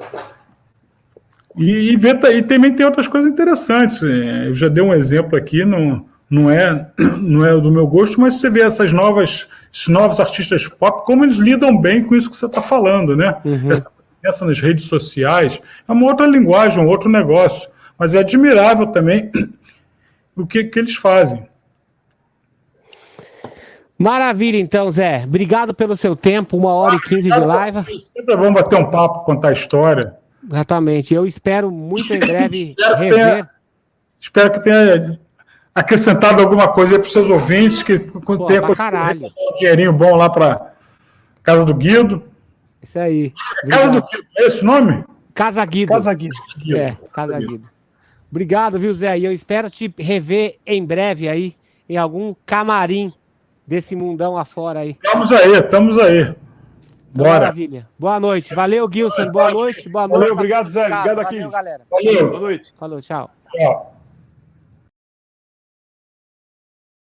E, e, vê, e também tem outras coisas interessantes. É, Eu já dei um exemplo aqui, não, não, é, não é do meu gosto, mas você vê essas novas, esses novos artistas pop, como eles lidam bem com isso que você está falando, né? Uhum. Essa presença nas redes sociais é uma outra linguagem, um outro negócio. Mas é admirável também o que, que eles fazem. Maravilha, então, Zé. Obrigado pelo seu tempo, uma hora e quinze de live. Sempre é bom bater um papo, contar história. Exatamente. Eu espero muito em breve Espero rever. tenha- Espero que tenha acrescentado alguma coisa aí para os seus ouvintes, que Pô, tenha conseguido um dinheirinho bom lá para Casa do Guido. Isso aí. Casa do. Guido, é esse o nome? Casa Guido. Casa Guido. Guido. É, Casa Guido. Obrigado, viu, Zé? E eu espero te rever em breve aí, em algum camarim desse mundão afora aí. Estamos aí, estamos aí. Então, Bora. Maravilha. Boa noite. Valeu, Gilson. Boa noite. Boa noite. Valeu, obrigado, Zé. Obrigado, Valeu, Aquiles. galera. Valeu. Boa noite. Falou, tchau. Tchau.